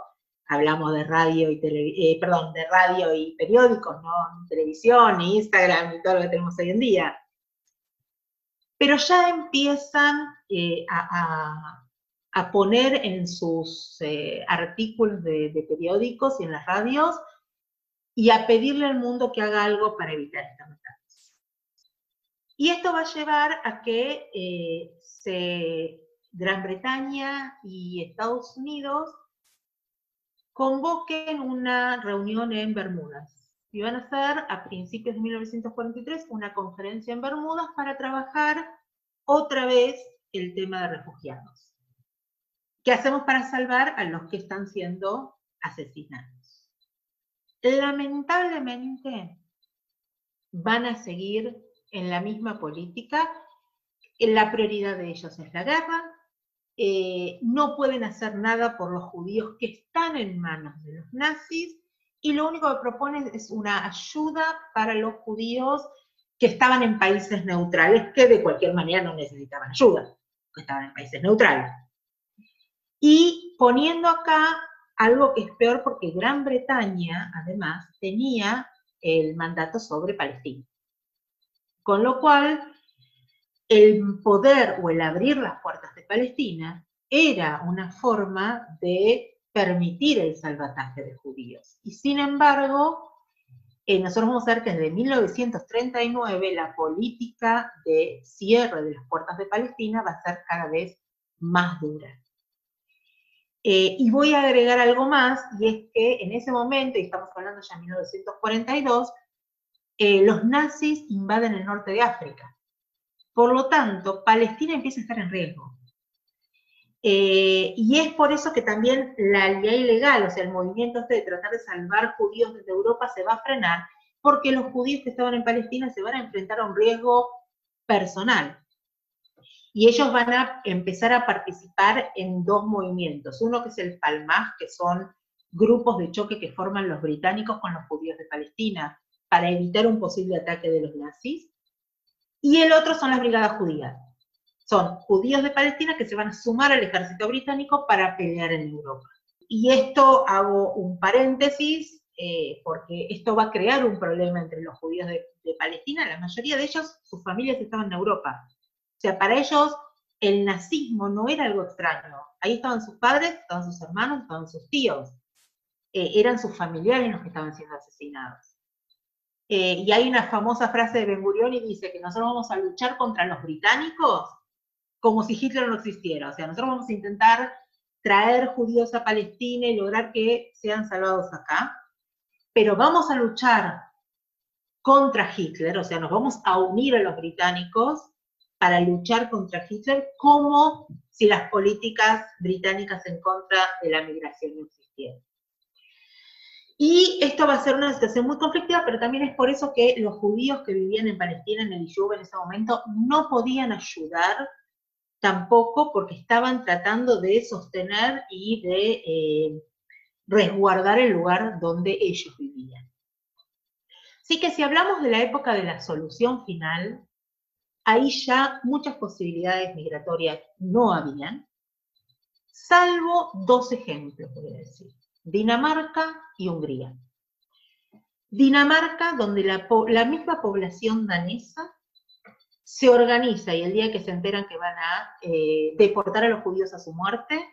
hablamos de radio y eh, perdón, de radio y periódicos, no televisión, Instagram y todo lo que tenemos hoy en día. Pero ya empiezan eh, a, poner en sus eh, artículos de, periódicos y en las radios y a pedirle al mundo que haga algo para evitar esta matanza. Y esto va a llevar a que se, Gran Bretaña y Estados Unidos convoquen una reunión en Bermudas. Y van a hacer a principios de 1943 una conferencia en Bermudas para trabajar otra vez el tema de refugiados. ¿Qué hacemos para salvar a los que están siendo asesinados? Lamentablemente van a seguir en la misma política. La prioridad de ellos es la guerra, eh, no pueden hacer nada por los judíos que están en manos de los nazis y lo único que proponen es una ayuda para los judíos que estaban en países neutrales, que de cualquier manera no necesitaban ayuda, que estaban en países neutrales. Y poniendo acá algo que es peor porque Gran Bretaña, además, tenía el mandato sobre Palestina. Con lo cual, el poder o el abrir las puertas de Palestina era una forma de permitir el salvataje de judíos. Y sin embargo, eh, nosotros vamos a ver que desde 1939 la política de cierre de las puertas de Palestina va a ser cada vez más dura. Eh, y voy a agregar algo más, y es que en ese momento, y estamos hablando ya de 1942, eh, los nazis invaden el norte de África. Por lo tanto, Palestina empieza a estar en riesgo. Eh, y es por eso que también la ley ilegal, o sea, el movimiento este de tratar de salvar judíos desde Europa se va a frenar, porque los judíos que estaban en Palestina se van a enfrentar a un riesgo personal. Y ellos van a empezar a participar en dos movimientos. Uno que es el Palmaj, que son grupos de choque que forman los británicos con los judíos de Palestina para evitar un posible ataque de los nazis. Y el otro son las brigadas judías. Son judíos de Palestina que se van a sumar al ejército británico para pelear en Europa. Y esto hago un paréntesis, eh, porque esto va a crear un problema entre los judíos de, de Palestina. La mayoría de ellos, sus familias estaban en Europa. O sea, para ellos el nazismo no era algo extraño. Ahí estaban sus padres, estaban sus hermanos, estaban sus tíos. Eh, eran sus familiares los que estaban siendo asesinados. Eh, y hay una famosa frase de Ben Gurion y dice que nosotros vamos a luchar contra los británicos como si Hitler no existiera. O sea, nosotros vamos a intentar traer judíos a Palestina y lograr que sean salvados acá, pero vamos a luchar contra Hitler, o sea, nos vamos a unir a los británicos para luchar contra Hitler como si las políticas británicas en contra de la migración no existieran. Y esto va a ser una situación muy conflictiva, pero también es por eso que los judíos que vivían en Palestina, en el Yub en ese momento, no podían ayudar tampoco porque estaban tratando de sostener y de eh, resguardar el lugar donde ellos vivían. Así que si hablamos de la época de la solución final, ahí ya muchas posibilidades migratorias no habían, salvo dos ejemplos, voy a decir. Dinamarca y Hungría. Dinamarca, donde la, misma población danesa se organiza y el día que se enteran que van a eh, deportar a los judíos a su muerte,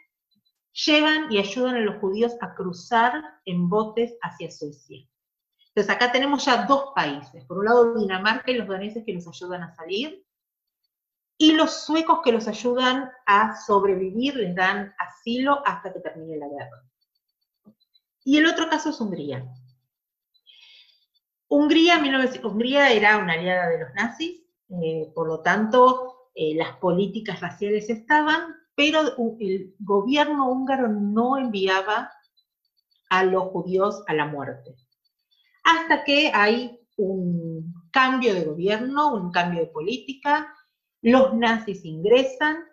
llevan y ayudan a los judíos a cruzar en botes hacia Suecia. Entonces acá tenemos ya dos países, por un lado Dinamarca y los daneses que los ayudan a salir, y los suecos que los ayudan a sobrevivir, les dan asilo hasta que termine la guerra. Y el otro caso es Hungría. Hungría, Hungría era una aliada de los nazis, eh, por lo tanto, eh, las políticas raciales estaban, pero el gobierno húngaro no enviaba a los judíos a la muerte. Hasta que hay un cambio de gobierno, un cambio de política, los nazis ingresan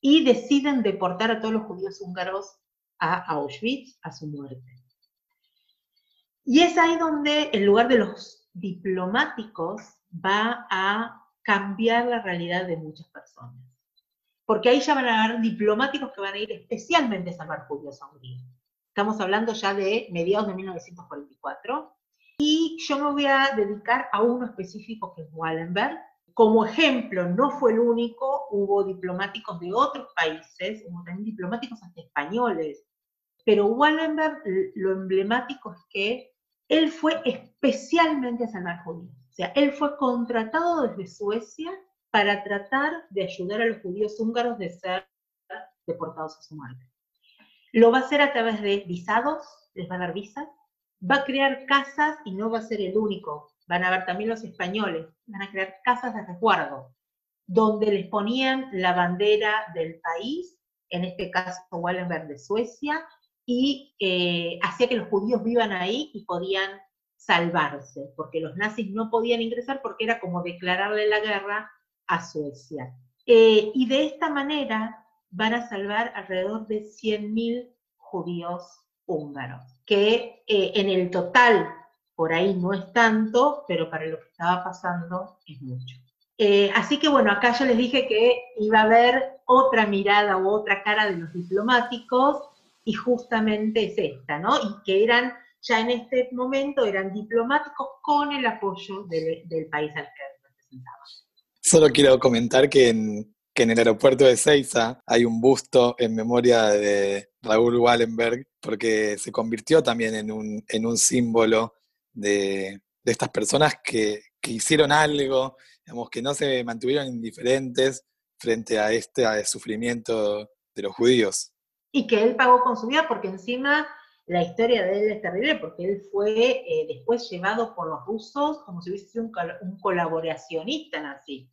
y deciden deportar a todos los judíos húngaros a Auschwitz, a su muerte. Y es ahí donde, en lugar de los diplomáticos, va a cambiar la realidad de muchas personas. Porque ahí ya van a haber diplomáticos que van a ir especialmente a salvar judíos a Hungría. Estamos hablando ya de mediados de 1944. Y yo me voy a dedicar a uno específico que es Wallenberg. Como ejemplo, no fue el único, hubo diplomáticos de otros países, hubo también diplomáticos hasta españoles. Pero Wallenberg, lo emblemático es que él fue especialmente a salvar judíos. O sea, él fue contratado desde Suecia para tratar de ayudar a los judíos húngaros de ser deportados a su muerte. Lo va a hacer a través de visados, les va a dar visas, va a crear casas y no va a ser el único, van a ver también los españoles, van a crear casas de resguardo, donde les ponían la bandera del país, en este caso Wallenberg de Suecia, y eh, hacía que los judíos vivan ahí y podían salvarse, porque los nazis no podían ingresar porque era como declararle la guerra a Suecia. Eh, y de esta manera van a salvar alrededor de 100.000 judíos húngaros, que eh, en el total por ahí no es tanto, pero para lo que estaba pasando es mucho. Eh, así que bueno, acá yo les dije que iba a haber otra mirada u otra cara de los diplomáticos y justamente es esta, ¿no? Y que eran, ya en este momento, eran diplomáticos con el apoyo del, país al que representaban. Solo quiero comentar que en, que en el aeropuerto de Seiza hay un busto en memoria de Raúl Wallenberg, porque se convirtió también en un, en un símbolo de, de estas personas que, que, hicieron algo, digamos, que no se mantuvieron indiferentes frente a este sufrimiento de los judíos. Y que él pagó con su vida, porque encima la historia de él es terrible, porque él fue eh, después llevado por los rusos como si hubiese sido un, un colaboracionista nazi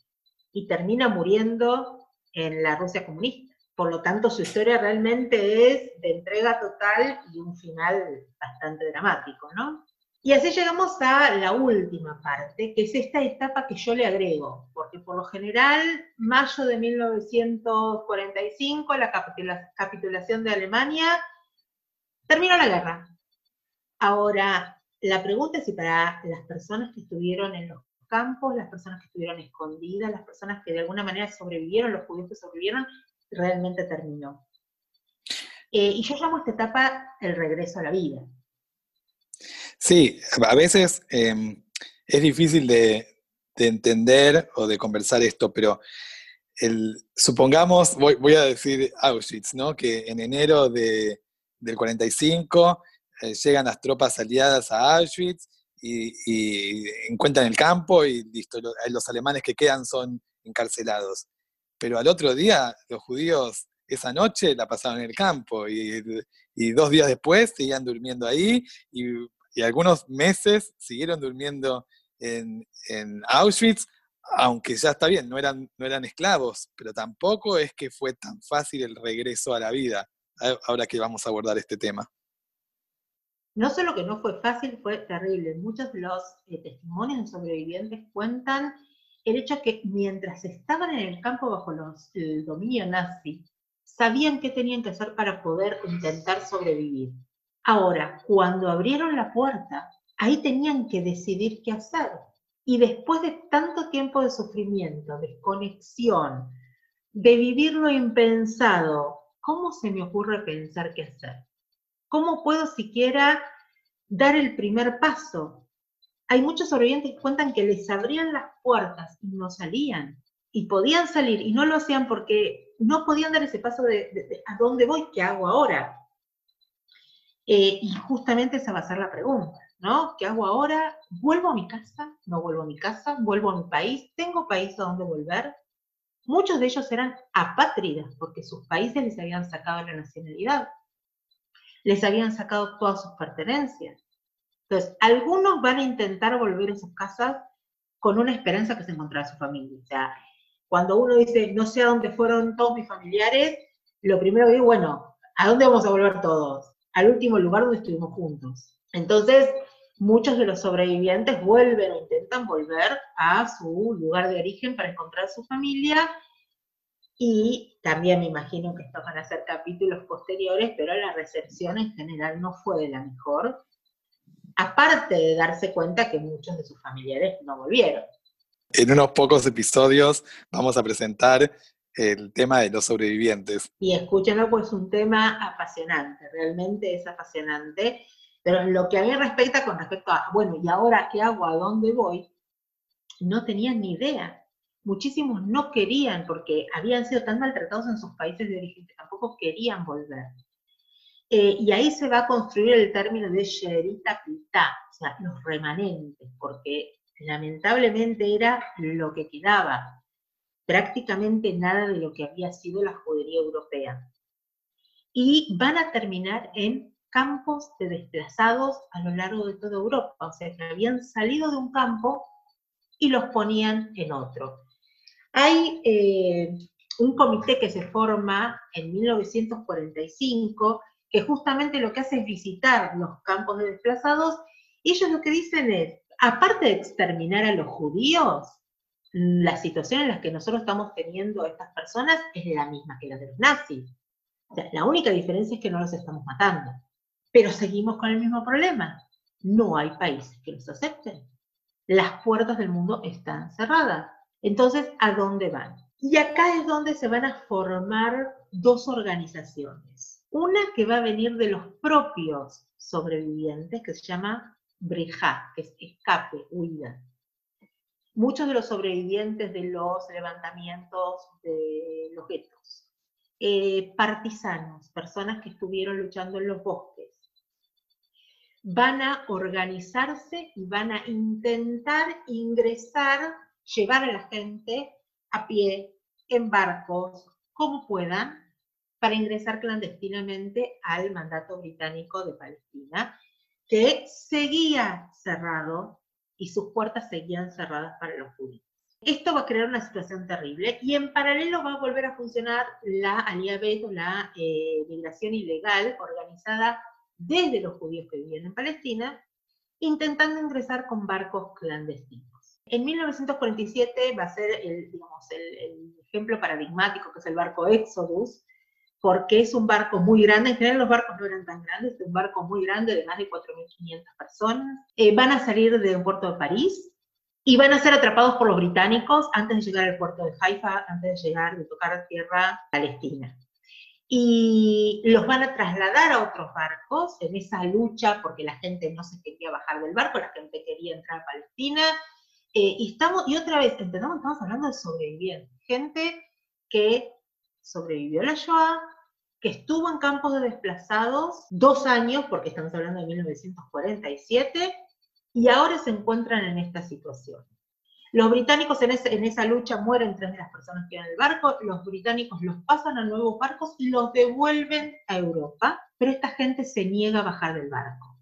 y termina muriendo en la Rusia comunista. Por lo tanto, su historia realmente es de entrega total y un final bastante dramático, ¿no? Y así llegamos a la última parte, que es esta etapa que yo le agrego, porque por lo general, mayo de 1945, la capitulación de Alemania, terminó la guerra. Ahora, la pregunta es si para las personas que estuvieron en los campos, las personas que estuvieron escondidas, las personas que de alguna manera sobrevivieron, los judíos que sobrevivieron, realmente terminó. Eh, y yo llamo esta etapa el regreso a la vida. Sí, a veces em, es difícil de, entender o de conversar esto, pero el, supongamos, voy, a decir Auschwitz, ¿no? que en enero de, del 45 eh, llegan las tropas aliadas a Auschwitz y, encuentran el campo y listo, los alemanes que quedan son encarcelados. Pero al otro día, los judíos esa noche la pasaron en el campo y, dos días después seguían durmiendo ahí y, algunos meses siguieron durmiendo en, Auschwitz, aunque ya está bien, no eran, no eran esclavos, pero tampoco es que fue tan fácil el regreso a la vida, ahora que vamos a abordar este tema no solo que no fue fácil, fue terrible. Muchos de los eh, testimonios de sobrevivientes cuentan el hecho que mientras estaban en el campo bajo los, el dominio nazi, sabían qué tenían que hacer para poder intentar sobrevivir. Ahora, cuando abrieron la puerta, ahí tenían que decidir qué hacer. Y después de tanto tiempo de sufrimiento, desconexión, de vivir lo impensado, ¿cómo se me ocurre pensar qué hacer? ¿Cómo puedo siquiera dar el primer paso? Hay muchos sobrevivientes que cuentan que les abrían las puertas y no salían. Y podían salir y no lo hacían porque no podían dar ese paso de, a dónde voy, qué hago ahora. Eh, y justamente esa va a ser la pregunta, ¿no? ¿Qué hago ahora? ¿Vuelvo a mi casa? ¿No vuelvo a mi casa? ¿Vuelvo a mi país? ¿Tengo país a dónde volver? Muchos de ellos eran apátridas porque sus países les habían sacado la nacionalidad les habían sacado todas sus pertenencias. Entonces, algunos van a intentar volver a sus casas con una esperanza que se encontrará su familia. O sea, cuando uno dice, no sé a dónde fueron todos mis familiares, lo primero que digo, bueno, ¿a dónde vamos a volver todos? Al último lugar donde estuvimos juntos. Entonces, muchos de los sobrevivientes vuelven o intentan volver a su lugar de origen para encontrar su familia. Y también me imagino que estos van a ser capítulos posteriores, pero la recepción en general no fue de la mejor. Aparte de darse cuenta que muchos de sus familiares no volvieron. En unos pocos episodios vamos a presentar el tema de los sobrevivientes. Y escúchenlo, pues es un tema apasionante, realmente es apasionante. Pero lo que a mí respecta con respecto a, bueno, ¿y ahora qué hago? ¿A dónde voy? No tenían ni idea. Muchísimos no querían porque habían sido tan maltratados en sus países de origen que tampoco querían volver. Eh, y ahí se va a construir el término de Sherita Pitá, o sea, los remanentes, porque lamentablemente era lo que quedaba, prácticamente nada de lo que había sido la judería europea. Y van a terminar en campos de desplazados a lo largo de toda Europa, o sea, que habían salido de un campo y los ponían en otro. Hay eh, un comité que se forma en 1945 que justamente lo que hace es visitar los campos de desplazados y ellos lo que dicen es, aparte de exterminar a los judíos, la situación en la que nosotros estamos teniendo a estas personas es la misma que la de los nazis. la única diferencia es que no los estamos matando. Pero seguimos con el mismo problema. No hay países que los acepten. Las puertas del mundo están cerradas. Entonces, ¿a dónde van? Y acá es donde se van a formar dos organizaciones. Una que va a venir de los propios sobrevivientes, que se llama Brejá, que es escape, huida. Muchos de los sobrevivientes de los levantamientos de los guetos, eh, partisanos, personas que estuvieron luchando en los bosques, van a organizarse y van a intentar ingresar, llevar a la gente a pie, en barcos, como puedan, para ingresar clandestinamente al mandato británico de Palestina, que seguía cerrado y sus puertas seguían cerradas para los judíos. Esto va a crear una situación terrible y en paralelo va a volver a funcionar la Aliabet o la eh, migración ilegal organizada desde los judíos que vivían en Palestina, intentando ingresar con barcos clandestinos. En 1947 va a ser el, ejemplo paradigmático, que es el barco Exodus, porque es un barco muy grande, en general los barcos no eran tan grandes, es un barco muy grande de más de 4.500 personas. Eh, van a salir de un puerto de París y van a ser atrapados por los británicos antes de llegar al puerto de Haifa, antes de llegar, de tocar tierra palestina y los van a trasladar a otros barcos en esa lucha porque la gente no se quería bajar del barco, la gente quería entrar a Palestina. Eh, y, estamos, y otra vez, entendamos, estamos hablando de sobrevivientes, gente que sobrevivió a la Shoah, que estuvo en campos de desplazados dos años, porque estamos hablando de 1947, y ahora se encuentran en esta situación. Los británicos en, esa lucha mueren tres de las personas que iban en el barco, los británicos los pasan a nuevos barcos y los devuelven a Europa, pero esta gente se niega a bajar del barco.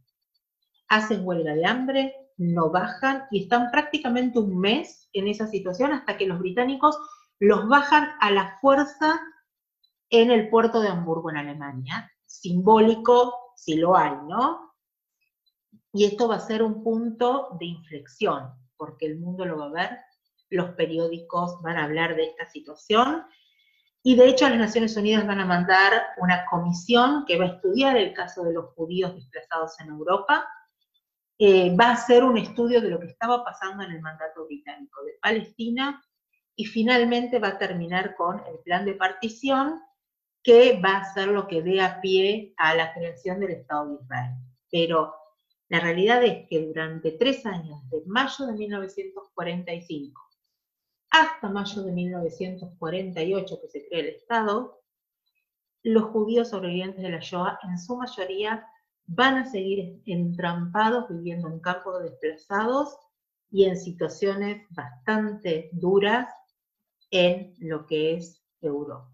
Hacen huelga de hambre, no bajan y están prácticamente un mes en esa situación hasta que los británicos los bajan a la fuerza en el puerto de Hamburgo, en Alemania. Simbólico, si lo hay, ¿no? Y esto va a ser un punto de inflexión porque el mundo lo va a ver, los periódicos van a hablar de esta situación, y de hecho las Naciones Unidas van a mandar una comisión que va a estudiar el caso de los judíos desplazados en Europa, eh, va a hacer un estudio de lo que estaba pasando en el mandato británico de Palestina, y finalmente va a terminar con el plan de partición, que va a ser lo que dé a pie a la creación del Estado de Israel. Pero la realidad es que durante tres años, de mayo de 1945 hasta mayo de 1948 que se crea el Estado, los judíos sobrevivientes de la Shoah en su mayoría van a seguir entrampados viviendo en campos desplazados y en situaciones bastante duras en lo que es Europa.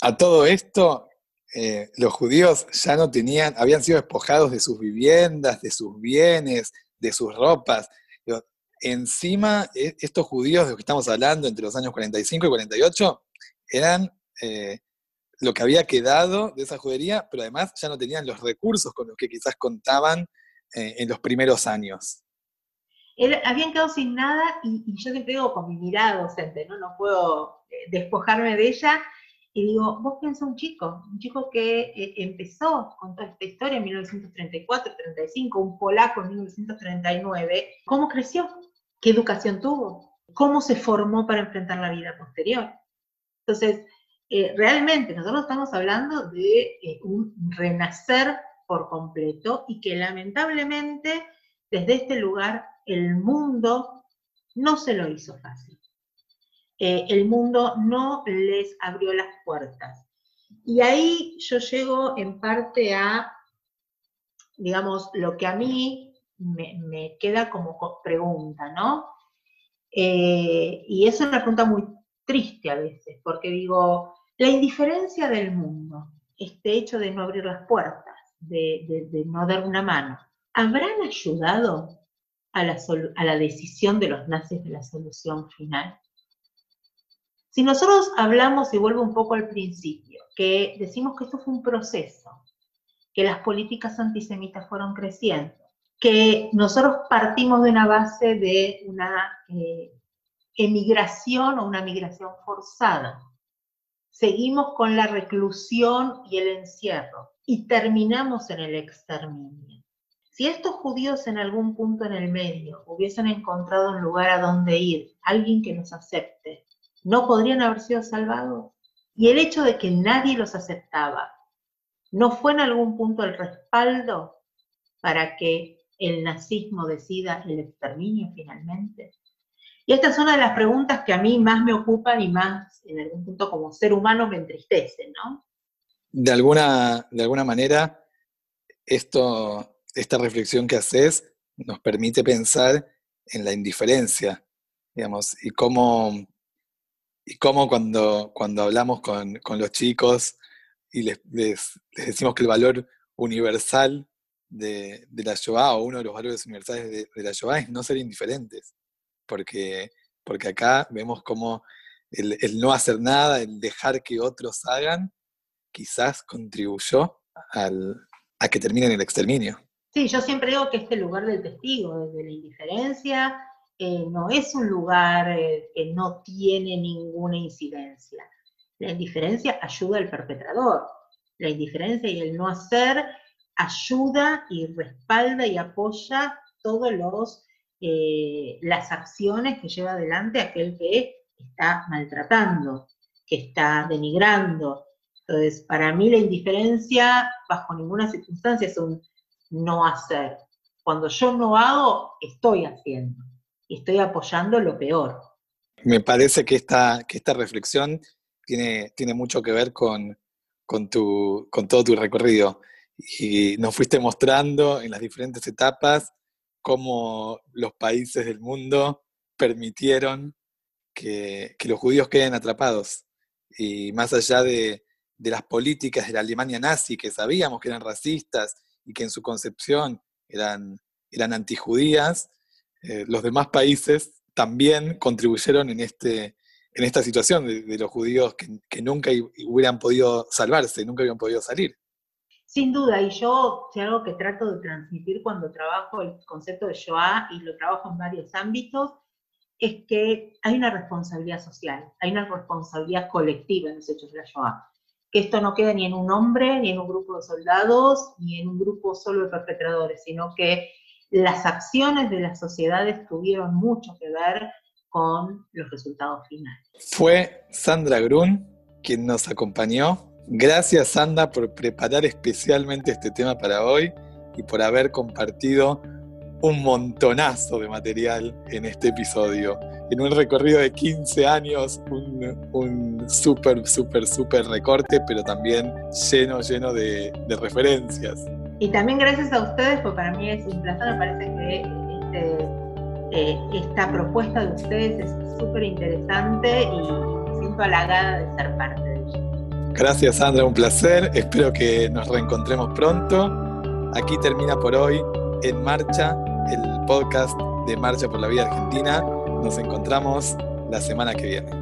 A todo esto, eh, los judíos ya no tenían, habían sido despojados de sus viviendas, de sus bienes, de sus ropas. encima, e, estos judíos de los que estamos hablando entre los años 45 y 48 eran eh, lo que había quedado de esa judería, pero además ya no tenían los recursos con los que quizás contaban eh, en los primeros años? Él, habían quedado sin nada y, yo siempre digo con mi mirada docente, ¿no? No puedo eh, despojarme de ella. Y digo, vos piensa un chico, un chico que eh, empezó con toda esta historia en 1934, 35, un polaco en 1939, ¿cómo creció? ¿Qué educación tuvo? ¿Cómo se formó para enfrentar la vida posterior? Entonces, eh, realmente nosotros estamos hablando de un renacer por completo y que lamentablemente desde este lugar el mundo no se lo hizo fácil. Eh, el mundo no les abrió las puertas. Y ahí yo llego en parte a, digamos, lo que a mí me, queda como pregunta, ¿no? Eh, y es una pregunta muy triste a veces, porque digo, la indiferencia del mundo, este hecho de no abrir las puertas, de, no dar una mano, ¿habrán ayudado a la, decisión de los nazis de la solución final? Si nosotros hablamos, y vuelvo un poco al principio, que decimos que esto fue un proceso, que las políticas antisemitas fueron creciendo, que nosotros partimos de una base de una eh, emigración o una migración forzada, seguimos con la reclusión y el encierro y terminamos en el exterminio. Si estos judíos en algún punto en el medio hubiesen encontrado un lugar a donde ir, alguien que los acepte, ¿no podrían haber sido salvados? Y el hecho de que nadie los aceptaba, ¿no fue en algún punto el respaldo para que el nazismo decida el exterminio finalmente? Y esta es una de las preguntas que a mí más me ocupan y más, en algún punto, como ser humano me entristecen, ¿no? De alguna, de alguna manera, esto esta reflexión que haces nos permite pensar en la indiferencia, digamos, y cómo, y cómo cuando, cuando hablamos con, los chicos y les, decimos que el valor universal de, la Shoah, o uno de los valores universales de, la Shoah, es no ser indiferentes, porque, porque acá vemos cómo el, no hacer nada, el dejar que otros hagan, quizás contribuyó a que terminen el exterminio. Sí, yo siempre digo que este lugar del testigo, desde la indiferencia, eh, no es un lugar eh, que no tiene ninguna incidencia. La indiferencia ayuda al perpetrador. La indiferencia y el no hacer ayuda y respalda y apoya todas eh, las acciones que lleva adelante aquel que está maltratando, que está denigrando. Entonces, para mí la indiferencia, bajo ninguna circunstancia, es un no hacer. Cuando yo no hago, estoy haciendo y estoy apoyando lo peor. Me parece que esta, que esta reflexión tiene, tiene mucho que ver con, con, tu, con todo tu recorrido. Y nos fuiste mostrando en las diferentes etapas cómo los países del mundo permitieron que, los judíos queden atrapados. Y más allá de, las políticas de la Alemania nazi, que sabíamos que eran racistas y que en su concepción eran, eran antijudías, eh, los demás países también contribuyeron en, este, en esta situación de, los judíos que, nunca hubieran podido salvarse, nunca hubieran podido salir. Sin duda, y yo, si algo que trato de transmitir cuando trabajo el concepto de Shoah, y lo trabajo en varios ámbitos, es que hay una responsabilidad social, hay una responsabilidad colectiva en los hechos de la Shoah que esto no quede ni en un hombre, ni en un grupo de soldados, ni en un grupo solo de perpetradores, sino que las acciones de las sociedades tuvieron mucho que ver con los resultados finales. Fue Sandra Grun quien nos acompañó. Gracias Sandra por preparar especialmente este tema para hoy y por haber compartido un montonazo de material en este episodio en un recorrido de 15 años, un, súper, súper, súper recorte, pero también lleno, lleno de, referencias. Y también gracias a ustedes, porque para mí es un placer, me parece que este, eh, esta propuesta de ustedes es súper interesante y me siento halagada de ser parte de. Gracias Sandra, un placer, espero que nos reencontremos pronto. Aquí termina por hoy En Marcha, el podcast de Marcha por la Vida Argentina. Nos encontramos la semana que viene.